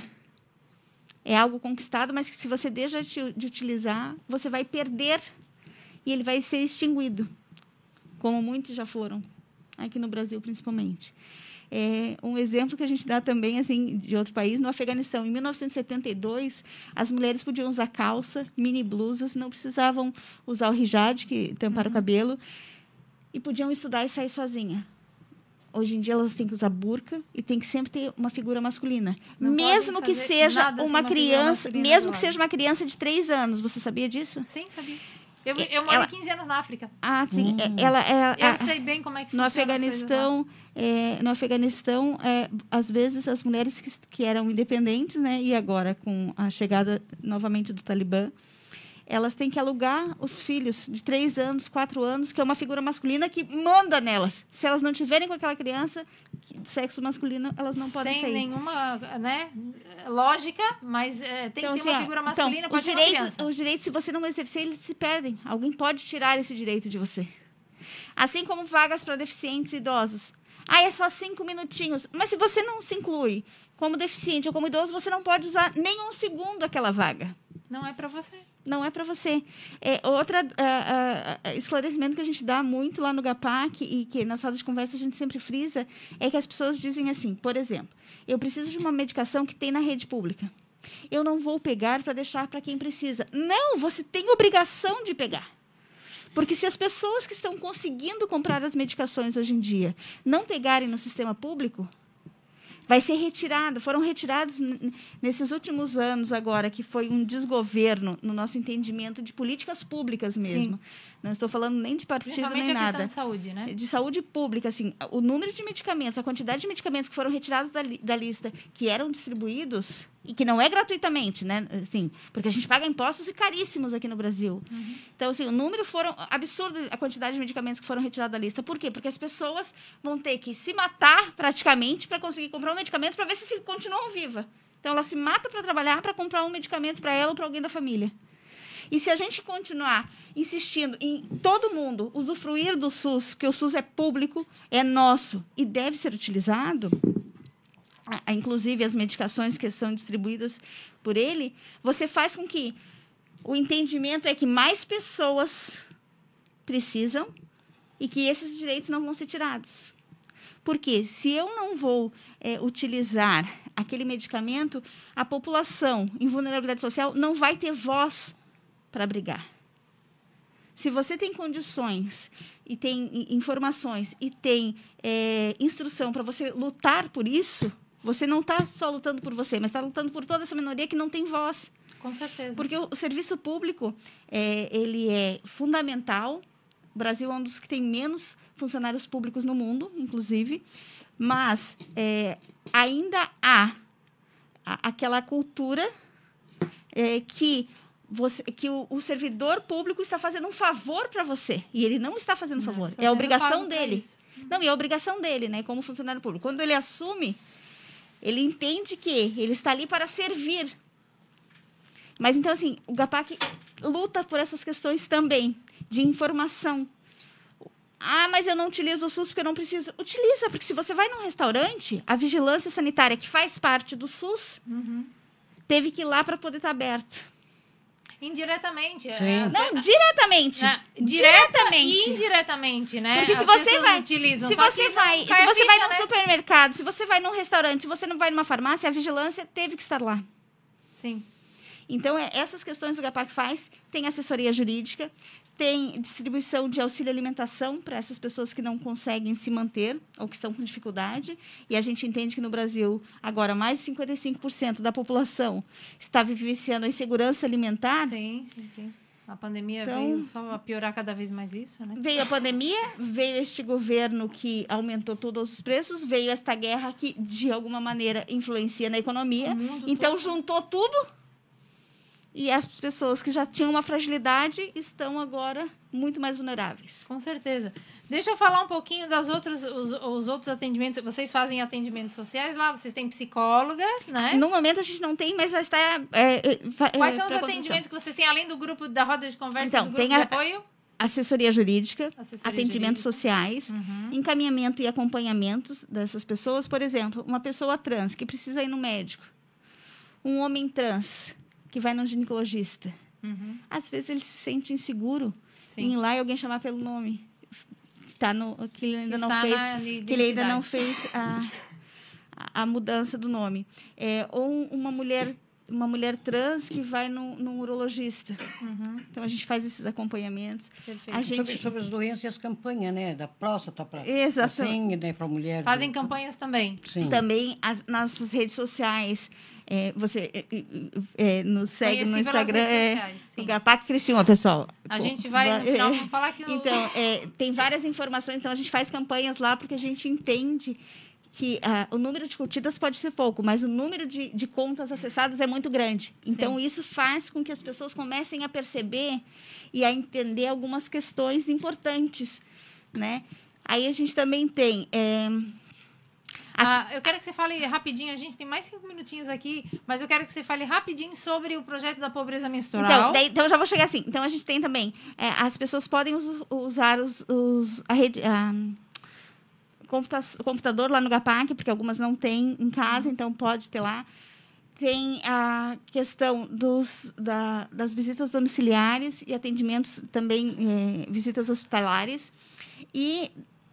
É algo conquistado, mas que se você deixa de, de utilizar, você vai perder e ele vai ser extinguido, como muitos já foram, aqui no Brasil principalmente. É, um exemplo que a gente dá também assim de outro país, no Afeganistão, em 1972, as mulheres podiam usar calça, mini blusas, não precisavam usar o hijab, que tampar o cabelo, e podiam estudar e sair sozinha. Hoje em dia elas têm que usar burca e tem que sempre ter uma figura masculina. Não mesmo que seja uma uma criança, mesmo que seja uma criança de três anos. Você sabia disso? Sim, sabia. Eu, eu moro ela- 15 anos na África. Ah, sim. é- Ela é. Eu a- sei bem como é que no. Afeganistão, é, no Afeganistão, é, às vezes as mulheres que, que eram independentes, né, e agora com a chegada novamente do Talibã, elas têm que alugar os filhos de três anos, quatro anos, que é uma figura masculina que manda nelas. Se elas não tiverem com aquela criança de sexo masculino, elas não podem Sem sair. nenhuma né, lógica, mas é, tem Então, que ter assim, uma figura então, masculina os para uma direitos, os direitos, se você não exercer, eles se perdem. Alguém pode tirar esse direito de você. Assim como vagas para deficientes e idosos. Ah, é só cinco minutinhos. Mas se você não se inclui como deficiente ou como idoso, você não pode usar nem um segundo aquela vaga. Não é para você. Não é para você. É outra ah, ah, esclarecimento que a gente dá muito lá no GAPAC e que nas rodas de conversa a gente sempre frisa é que as pessoas dizem assim, por exemplo, eu preciso de uma medicação que tem na rede pública. Eu não vou pegar para deixar para quem precisa. Não, você tem obrigação de pegar. Porque se as pessoas que estão conseguindo comprar as medicações hoje em dia não pegarem no sistema público, vai ser retirado. Foram retirados nesses últimos anos agora, que foi um desgoverno, no nosso entendimento, de políticas públicas mesmo. Não estou falando nem de partido nem nada de saúde, né? de saúde pública, assim, o número de medicamentos, a quantidade de medicamentos que foram retirados da, li- da lista, que eram distribuídos, e que não é gratuitamente, né? Assim, porque a gente paga impostos e caríssimos aqui no Brasil. Então, assim, o número foram absurdo a quantidade de medicamentos que foram retirados da lista. Por quê? Porque as pessoas vão ter que se matar praticamente para conseguir comprar um medicamento para ver se, se continuam viva. Então, ela se mata para trabalhar para comprar um medicamento para ela ou para alguém da família. E se a gente continuar insistindo em todo mundo usufruir do SUS, porque o SUS é público, é nosso e deve ser utilizado, inclusive as medicações que são distribuídas por ele, você faz com que o entendimento é que mais pessoas precisam e que esses direitos não vão ser tirados. Porque se eu não vou eh, utilizar aquele medicamento, a população em vulnerabilidade social não vai ter voz para brigar. Se você tem condições e tem informações e tem eh, instrução para você lutar por isso, você não está só lutando por você, mas está lutando por toda essa minoria que não tem voz. Com certeza. Porque o, o serviço público é, ele é fundamental. O Brasil é um dos que tem menos funcionários públicos no mundo, inclusive, mas é, ainda há aquela cultura é, que você, que o, o servidor público está fazendo um favor para você e ele não está fazendo favor. É a obrigação dele. Não, e é a obrigação dele, né, como funcionário público. Quando ele assume, ele entende que ele está ali para servir. Mas então, assim, o GAPAC luta por essas questões também, de informação. Ah, mas eu não utilizo o SUS porque eu não preciso. Utiliza, porque se você vai num restaurante, a vigilância sanitária, que faz parte do SUS, Uhum. teve que ir lá para poder estar aberto. Indiretamente. é, Não, diretamente. direta Diretamente. e indiretamente, né? Porque se As você vai, utilizam, se você vai, se você vai ficha, num né? supermercado, se você vai num restaurante, se você não vai numa farmácia, a vigilância teve que estar lá. Sim. Então, é, essas questões o GAPAC faz, tem assessoria jurídica, tem distribuição de auxílio alimentação para essas pessoas que não conseguem se manter ou que estão com dificuldade. E a gente entende que no Brasil, agora, mais de 55% da população está vivenciando a insegurança alimentar. Sim, sim, sim. A pandemia Então- veio só a piorar cada vez mais isso, né? Veio a pandemia, veio este governo que aumentou todos os preços, veio esta guerra que, de alguma maneira, influencia na economia. Então, todo. juntou tudo e as pessoas que já tinham uma fragilidade estão agora muito mais vulneráveis. Com certeza. Deixa eu falar um pouquinho das outras, os, os outros atendimentos. Vocês fazem atendimentos sociais lá, vocês têm psicólogas, né? No momento, a gente não tem, mas já está... é, é, va- Quais é, são os atendimentos que vocês têm, além do grupo da roda de conversa Então, do grupo tem a- de apoio? Assessoria jurídica, Assessoria atendimentos jurídica. sociais, Uhum. encaminhamento e acompanhamentos dessas pessoas. Por exemplo, uma pessoa trans que precisa ir no médico. Um homem trans que vai no ginecologista. Uhum. Às vezes ele se sente inseguro em ir Sim. lá e alguém chamar pelo nome. Tá no, que ele ainda Que não fez, que ele ainda não fez a, a, mudança do nome. É, ou um- uma mulher uma mulher trans que vai no, no urologista. Uhum. Então a gente faz esses acompanhamentos. Perfeito. A gente Sobre, sobre as doenças e as campanhas, né? Da próstata para Exatamente. assim, né? Para mulher. Fazem do- campanhas também. Sim. também as nossas redes sociais. É, você é, é, é, nos segue no Conheci pelas Instagram. É, sociais, o Gapac Criciúma, pessoal. A gente vai, no é, final, vamos falar que. Então, é, tem várias informações, então a gente faz campanhas lá porque a gente entende que ah, o número de curtidas pode ser pouco, mas o número de, de contas acessadas é muito grande. Então, Sim. isso faz com que as pessoas comecem a perceber e a entender algumas questões importantes, né? Aí a gente também tem... é, Ah, eu quero que você fale rapidinho, a gente tem mais cinco minutinhos aqui, mas eu quero que você fale rapidinho sobre o projeto da pobreza menstrural. Então, daí- então eu já vou chegar assim. Então a gente tem também. é, as pessoas podem us- usar os, os- a rede. a, computa- computador lá no GAPAC, porque algumas não têm em casa, então pode ter lá. Tem a questão dos, da- das visitas domiciliares e atendimentos também, é, visitas hospitalares. E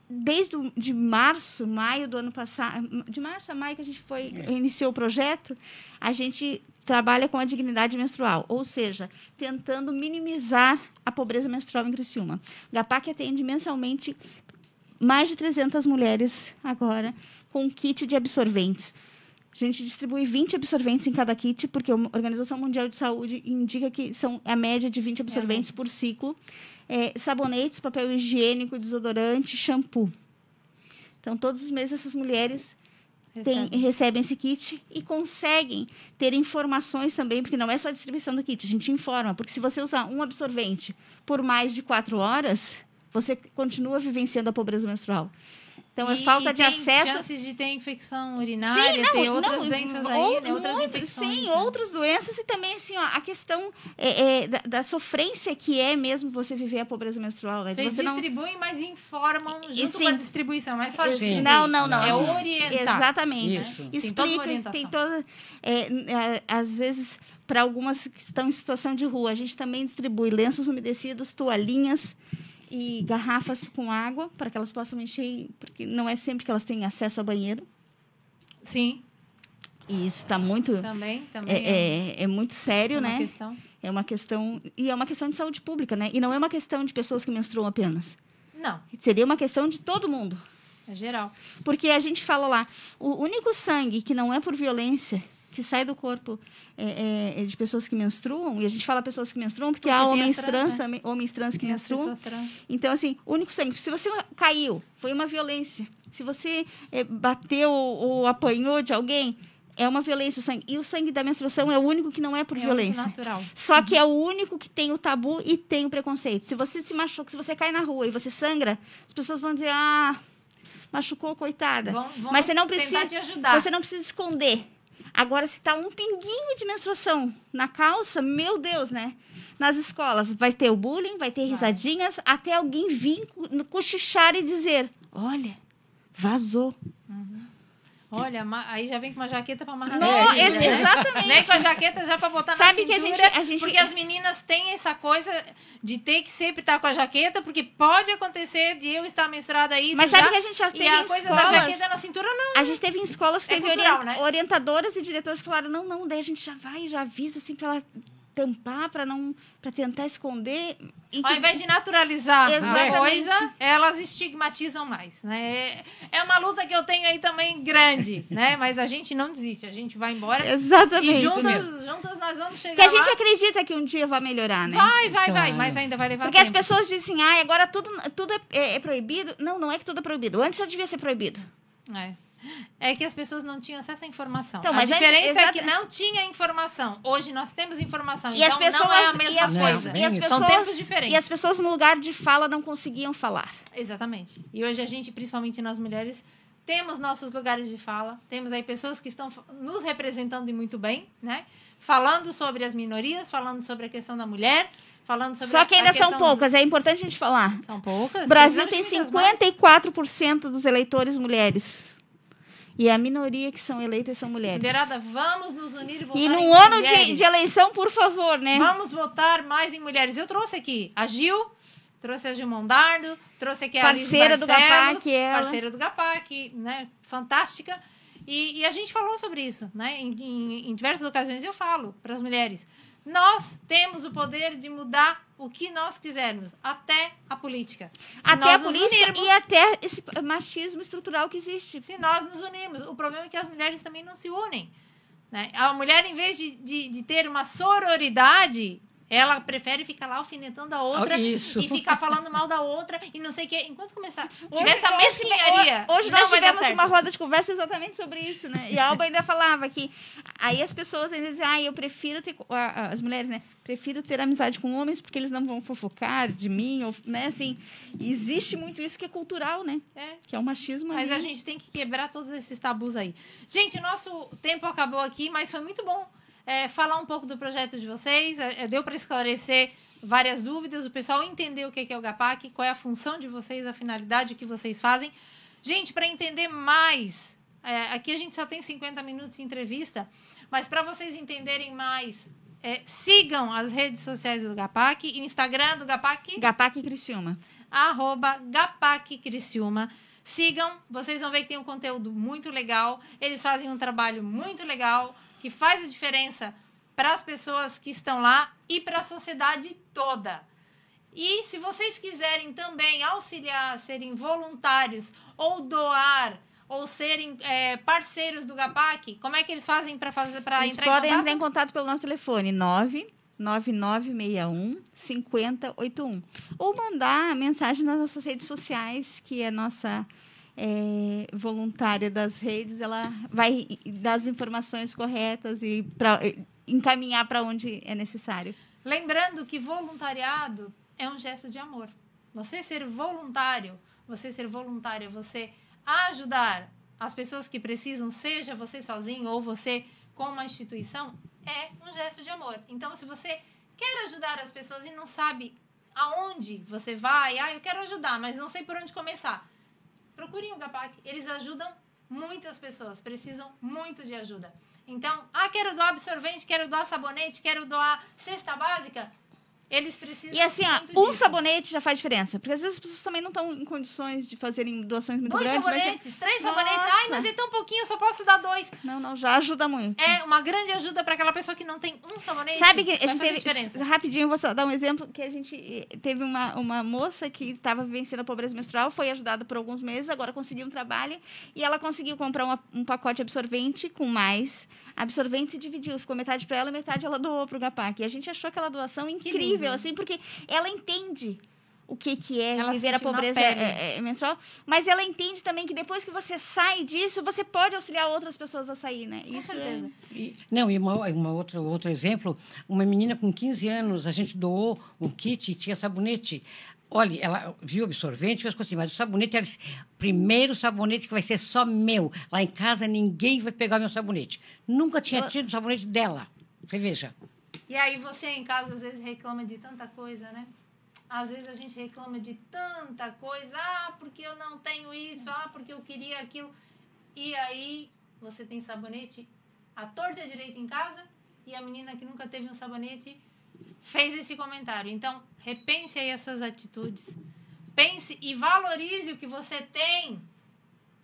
desde o- de março, maio do ano passado, de março a maio que a gente foi, iniciou o projeto, a gente trabalha com a dignidade menstrual, ou seja, tentando minimizar a pobreza menstrual em Criciúma. O GAPAC atende mensalmente mais de 300 mulheres agora com kit de absorventes. A gente distribui 20 absorventes em cada kit, porque a Organização Mundial de Saúde indica que são a média de 20 absorventes por ciclo. É, sabonetes, papel higiênico, desodorante, shampoo. Então, todos os meses, essas mulheres Recebe. recebem esse kit e conseguem ter informações também, porque não é só a distribuição do kit, a gente informa. Porque se você usar um absorvente por mais de quatro horas, você continua vivenciando a pobreza menstrual. Então, é E- falta e de acesso. chances de ter infecção urinária, tem outras não, doenças aí, ou- né? Outras muito- infecções. Sim, né? outras doenças e também assim, ó, a questão é, é, da, da sofrência que é mesmo você viver a pobreza menstrual. né? Vocês você não... distribuem, mas informam E junto sim. com a distribuição. Não é só distribuir. Não, não, não. É a gente- orientar. Exatamente. Isso. Tem toda Explica, orientação. tem toda. é, é, às vezes, para algumas que estão em situação de rua, a gente também distribui lenços umedecidos, toalhinhas e garrafas com água para que elas possam encher, porque não é sempre que elas têm acesso a banheiro. Sim, E isso está muito. também. também É, é, é muito sério, uma né? questão. É uma questão. E é uma questão de saúde pública, né? E não é uma questão de pessoas que menstruam apenas. Não, Seria uma questão de todo mundo. é geral. Porque a gente fala lá, o único sangue que não é por violência, que sai do corpo é, é, é de pessoas que menstruam, e a gente fala pessoas que menstruam porque, Porque há homens trans, trans, né? homens trans que menstruam. trans. Então, assim, o único sangue. Se você caiu, foi uma violência. Se você é, bateu ou apanhou de alguém, é uma violência o sangue. E o sangue da menstruação é o único que não é por É violência. natural. Só que é o único que tem o tabu e tem o preconceito. Se você se machuca, se você cai na rua e você sangra, as pessoas vão dizer: ah, machucou, coitada. Vão, vão Mas você não precisa. te ajudar. Você não precisa esconder. Agora, se tá um pinguinho de menstruação na calça, meu Deus, né? Nas escolas vai ter o bullying, vai ter risadinhas, até alguém vir co- cochichar e dizer: olha, vazou. Olha, aí já vem com uma jaqueta pra amarrar na ex- cintura, né? exatamente. Vem com a jaqueta já pra botar Sabe na que a cintura. gente- a gente- Porque as meninas têm essa coisa de ter que sempre estar com a jaqueta, porque pode acontecer de eu estar menstruada isso Mas já, sabe que a gente já e teve a em coisa da escolas- jaqueta na cintura não. A gente teve em escolas que É teve cultural, né? orientadoras e diretores que falaram: não, não, daí a gente já vai, já avisa assim para ela tampar, para não, para tentar esconder. E Ao que- invés de naturalizar a coisa, elas estigmatizam mais, né? É uma luta que eu tenho aí também grande, né? Mas a gente não desiste, a gente vai embora. Exatamente. E juntas, juntas nós vamos chegar que a gente lá. acredita que um dia vai melhorar, né? Vai, vai, vai, Claro. mas ainda vai levar Porque as tempo. pessoas dizem, ah, agora tudo, tudo é, é- é proibido. Não, não é que tudo é proibido. Antes já devia ser proibido. É. É que as pessoas não tinham acesso à informação. Então, a mas é- diferença é, que não tinha informação. Hoje nós temos informação. E então as pessoas, não é a e mesma as, Não, coisa. e isso. pessoas, São tempos diferentes. E as pessoas no lugar de fala não conseguiam falar. Exatamente. E hoje a gente, principalmente nós mulheres, temos nossos lugares de fala. Temos aí pessoas que estão nos representando e muito bem, né? Falando sobre as minorias, falando sobre a questão da mulher, falando sobre Só que ainda são poucas, é importante a gente falar. São poucas. O Brasil tem Precisamos de muitas mais. 54% dos eleitores mulheres. E a minoria que são eleitas são mulheres. Mulherada, vamos nos unir e votar E em num ano de, de eleição, por favor, né? Vamos votar mais em mulheres. Eu trouxe aqui a Gil, trouxe a Gil Mondardo, trouxe aqui a Parceira do GAPAC, ela. Parceira do GAPAC, né? Fantástica. E, e a gente falou sobre isso, né? Em, em- em diversas ocasiões eu falo para as mulheres. Nós temos o poder de mudar o que nós quisermos, até a política. Se Até a política unirmos, e até esse machismo estrutural que existe. se nós nos unirmos. O problema é que as mulheres também não se unem. Né? A mulher, em vez de, de, de ter uma sororidade, Ela prefere ficar lá alfinetando a outra Ah, isso. e ficar falando mal da outra e não sei o quê. Enquanto começar, Hoje tiver essa nós mesquinharia, Hoje não nós tivemos uma roda de conversa exatamente sobre isso, né? E a Alba ainda falava que aí as pessoas ainda dizem, ah, eu prefiro ter as mulheres, né? Prefiro ter amizade com homens porque eles não vão fofocar de mim, ou, né? Assim, existe muito isso que é cultural, né? É. Que é o machismo. Mas ali. a gente tem que quebrar todos esses tabus aí. Gente, nosso tempo acabou aqui, mas foi muito bom é, falar um pouco do projeto de vocês. É, é, deu para esclarecer várias dúvidas, o pessoal entendeu o que é que é o GAPAC, qual é a função de vocês, a finalidade, o que vocês fazem. Gente, para entender mais, é, aqui a gente só tem 50 minutos de entrevista, mas para vocês entenderem mais, é, sigam as redes sociais do GAPAC, Instagram do GAPAC Gapac Criciúma. arroba Gapac Criciúma. Sigam, vocês vão ver que tem um conteúdo muito legal. Eles fazem um trabalho muito legal, que faz a diferença para as pessoas que estão lá e para a sociedade toda. E se vocês quiserem também auxiliar, serem voluntários ou doar ou serem é, parceiros do GAPAC, como é que eles fazem para fazer para entrar podem em contato? entrar em contato pelo nosso telefone 99961 5081 ou mandar mensagem nas nossas redes sociais, que é a nossa é, voluntária das redes, ela vai dar as informações corretas e pra, encaminhar para onde é necessário. Lembrando que voluntariado é um gesto de amor. Você ser voluntário, você ser voluntária, você ajudar as pessoas que precisam, seja você sozinho ou você com uma instituição, é um gesto de amor. Então, se você quer ajudar as pessoas e não sabe aonde você vai, ah, eu quero ajudar, mas não sei por onde começar, procurem o GAPAC. Eles ajudam muitas pessoas, precisam muito de ajuda. Então, ah, quero doar absorvente, quero doar sabonete, quero doar cesta básica. Eles precisam E assim, ó, um disso. sabonete já faz diferença, porque às vezes as pessoas também não estão em condições de fazerem doações muito Dois grandes, mas sabonetes, três sabonetes. Ai, Nossa. mas é tão pouquinho, eu só posso dar dois. não, não, já ajuda muito. É uma grande ajuda para aquela pessoa que não tem um sabonete. Sabe que a gente teve, diferença. rapidinho, vou só dar um exemplo, que a gente eh, teve uma, uma moça que estava vivenciando a pobreza menstrual, foi ajudada por alguns meses, agora conseguiu um trabalho, e ela conseguiu comprar uma- um pacote absorvente com mais absorvente e dividiu, ficou metade para ela e metade ela doou para o GAPAC. E a gente achou aquela doação incrível, lindo. assim, porque ela entende o que, que é Ela viver a pobreza pele. eh, eh, menstrual, mas ela entende também que depois que você sai disso, você pode auxiliar outras pessoas a sair, né? Com Isso é- certeza. E- não, e uma, uma outra, outro exemplo, uma menina com 15 anos, a gente doou um kit e tinha sabonete. Olha, ela viu o absorvente, fez assim, mas o sabonete era esse primeiro sabonete que vai ser só meu. Lá em casa ninguém vai pegar meu sabonete. Nunca tinha tido sabonete dela. Você veja. E aí você em casa às vezes reclama de tanta coisa, né? Às vezes a gente reclama de tanta coisa. Ah, porque eu não tenho isso. Ah, porque eu queria aquilo. E aí você tem sabonete à torta direita em casa e a menina que nunca teve um sabonete fez esse comentário. Então, repense aí as suas atitudes. Pense e valorize o que você tem.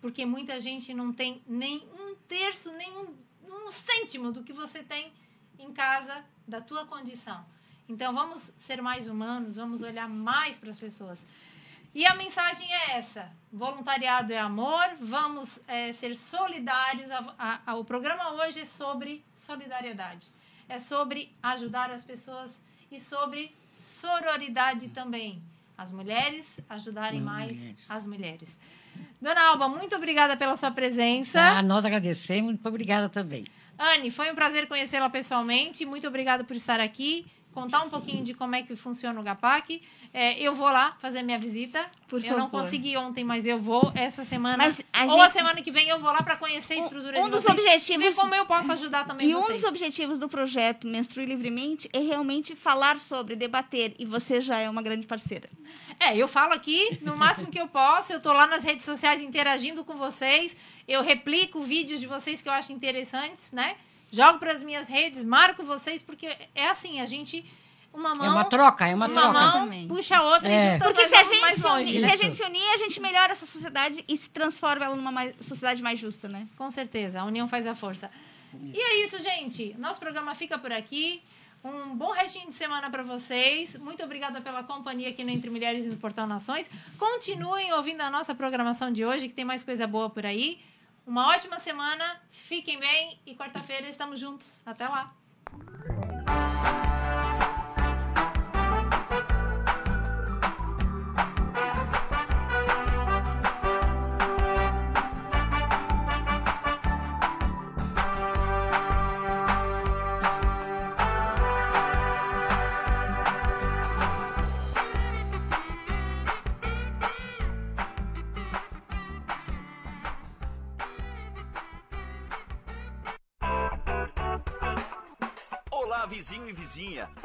Porque muita gente não tem nem um terço, nem um, um cêntimo do que você tem em casa da tua condição. Então vamos ser mais humanos, vamos olhar mais para as pessoas. E a mensagem é essa: voluntariado é amor, vamos eh, ser solidários. A- a- a- o programa hoje é sobre solidariedade, é sobre ajudar as pessoas e sobre sororidade também. As mulheres ajudarem As mais mulheres. as mulheres. Dona Alba, muito obrigada pela sua presença. Ah, nós agradecemos, muito obrigada também. Anne, foi um prazer conhecê-la pessoalmente. Muito obrigada por estar aqui, contar um pouquinho de como é que funciona o GAPAC. É, eu vou lá fazer minha visita. Por eu não favor. consegui ontem, mas eu vou essa semana. A Ou gente- a semana que vem eu vou lá para conhecer a Um- estrutura um de dos vocês. objetivos- Ver como eu posso ajudar também E um vocês. dos objetivos do projeto Menstrue Livremente é realmente falar sobre, debater, e você já é uma grande parceira. É, eu falo aqui no máximo que eu posso. Eu tô lá nas redes sociais interagindo com vocês. Eu replico vídeos de vocês que eu acho interessantes, né? Jogo para as minhas redes, marco vocês, porque é assim, a gente. Uma mão. É uma troca, é uma uma troca. mão Exatamente. puxa a outra É. e juntando Porque se a, gente mais se, longe. unir, né? se a gente se unir, a gente melhora essa sociedade e se transforma ela numa mais- sociedade mais justa, né? Com certeza, a união faz a força. E é isso, gente. Nosso programa fica por aqui. Um bom restinho de semana para vocês. Muito obrigada pela companhia aqui no Entre Mulheres e no Portal Nações. Continuem ouvindo a nossa programação de hoje, que tem mais coisa boa por aí. Uma ótima semana. Fiquem bem e quarta-feira estamos juntos. Até lá.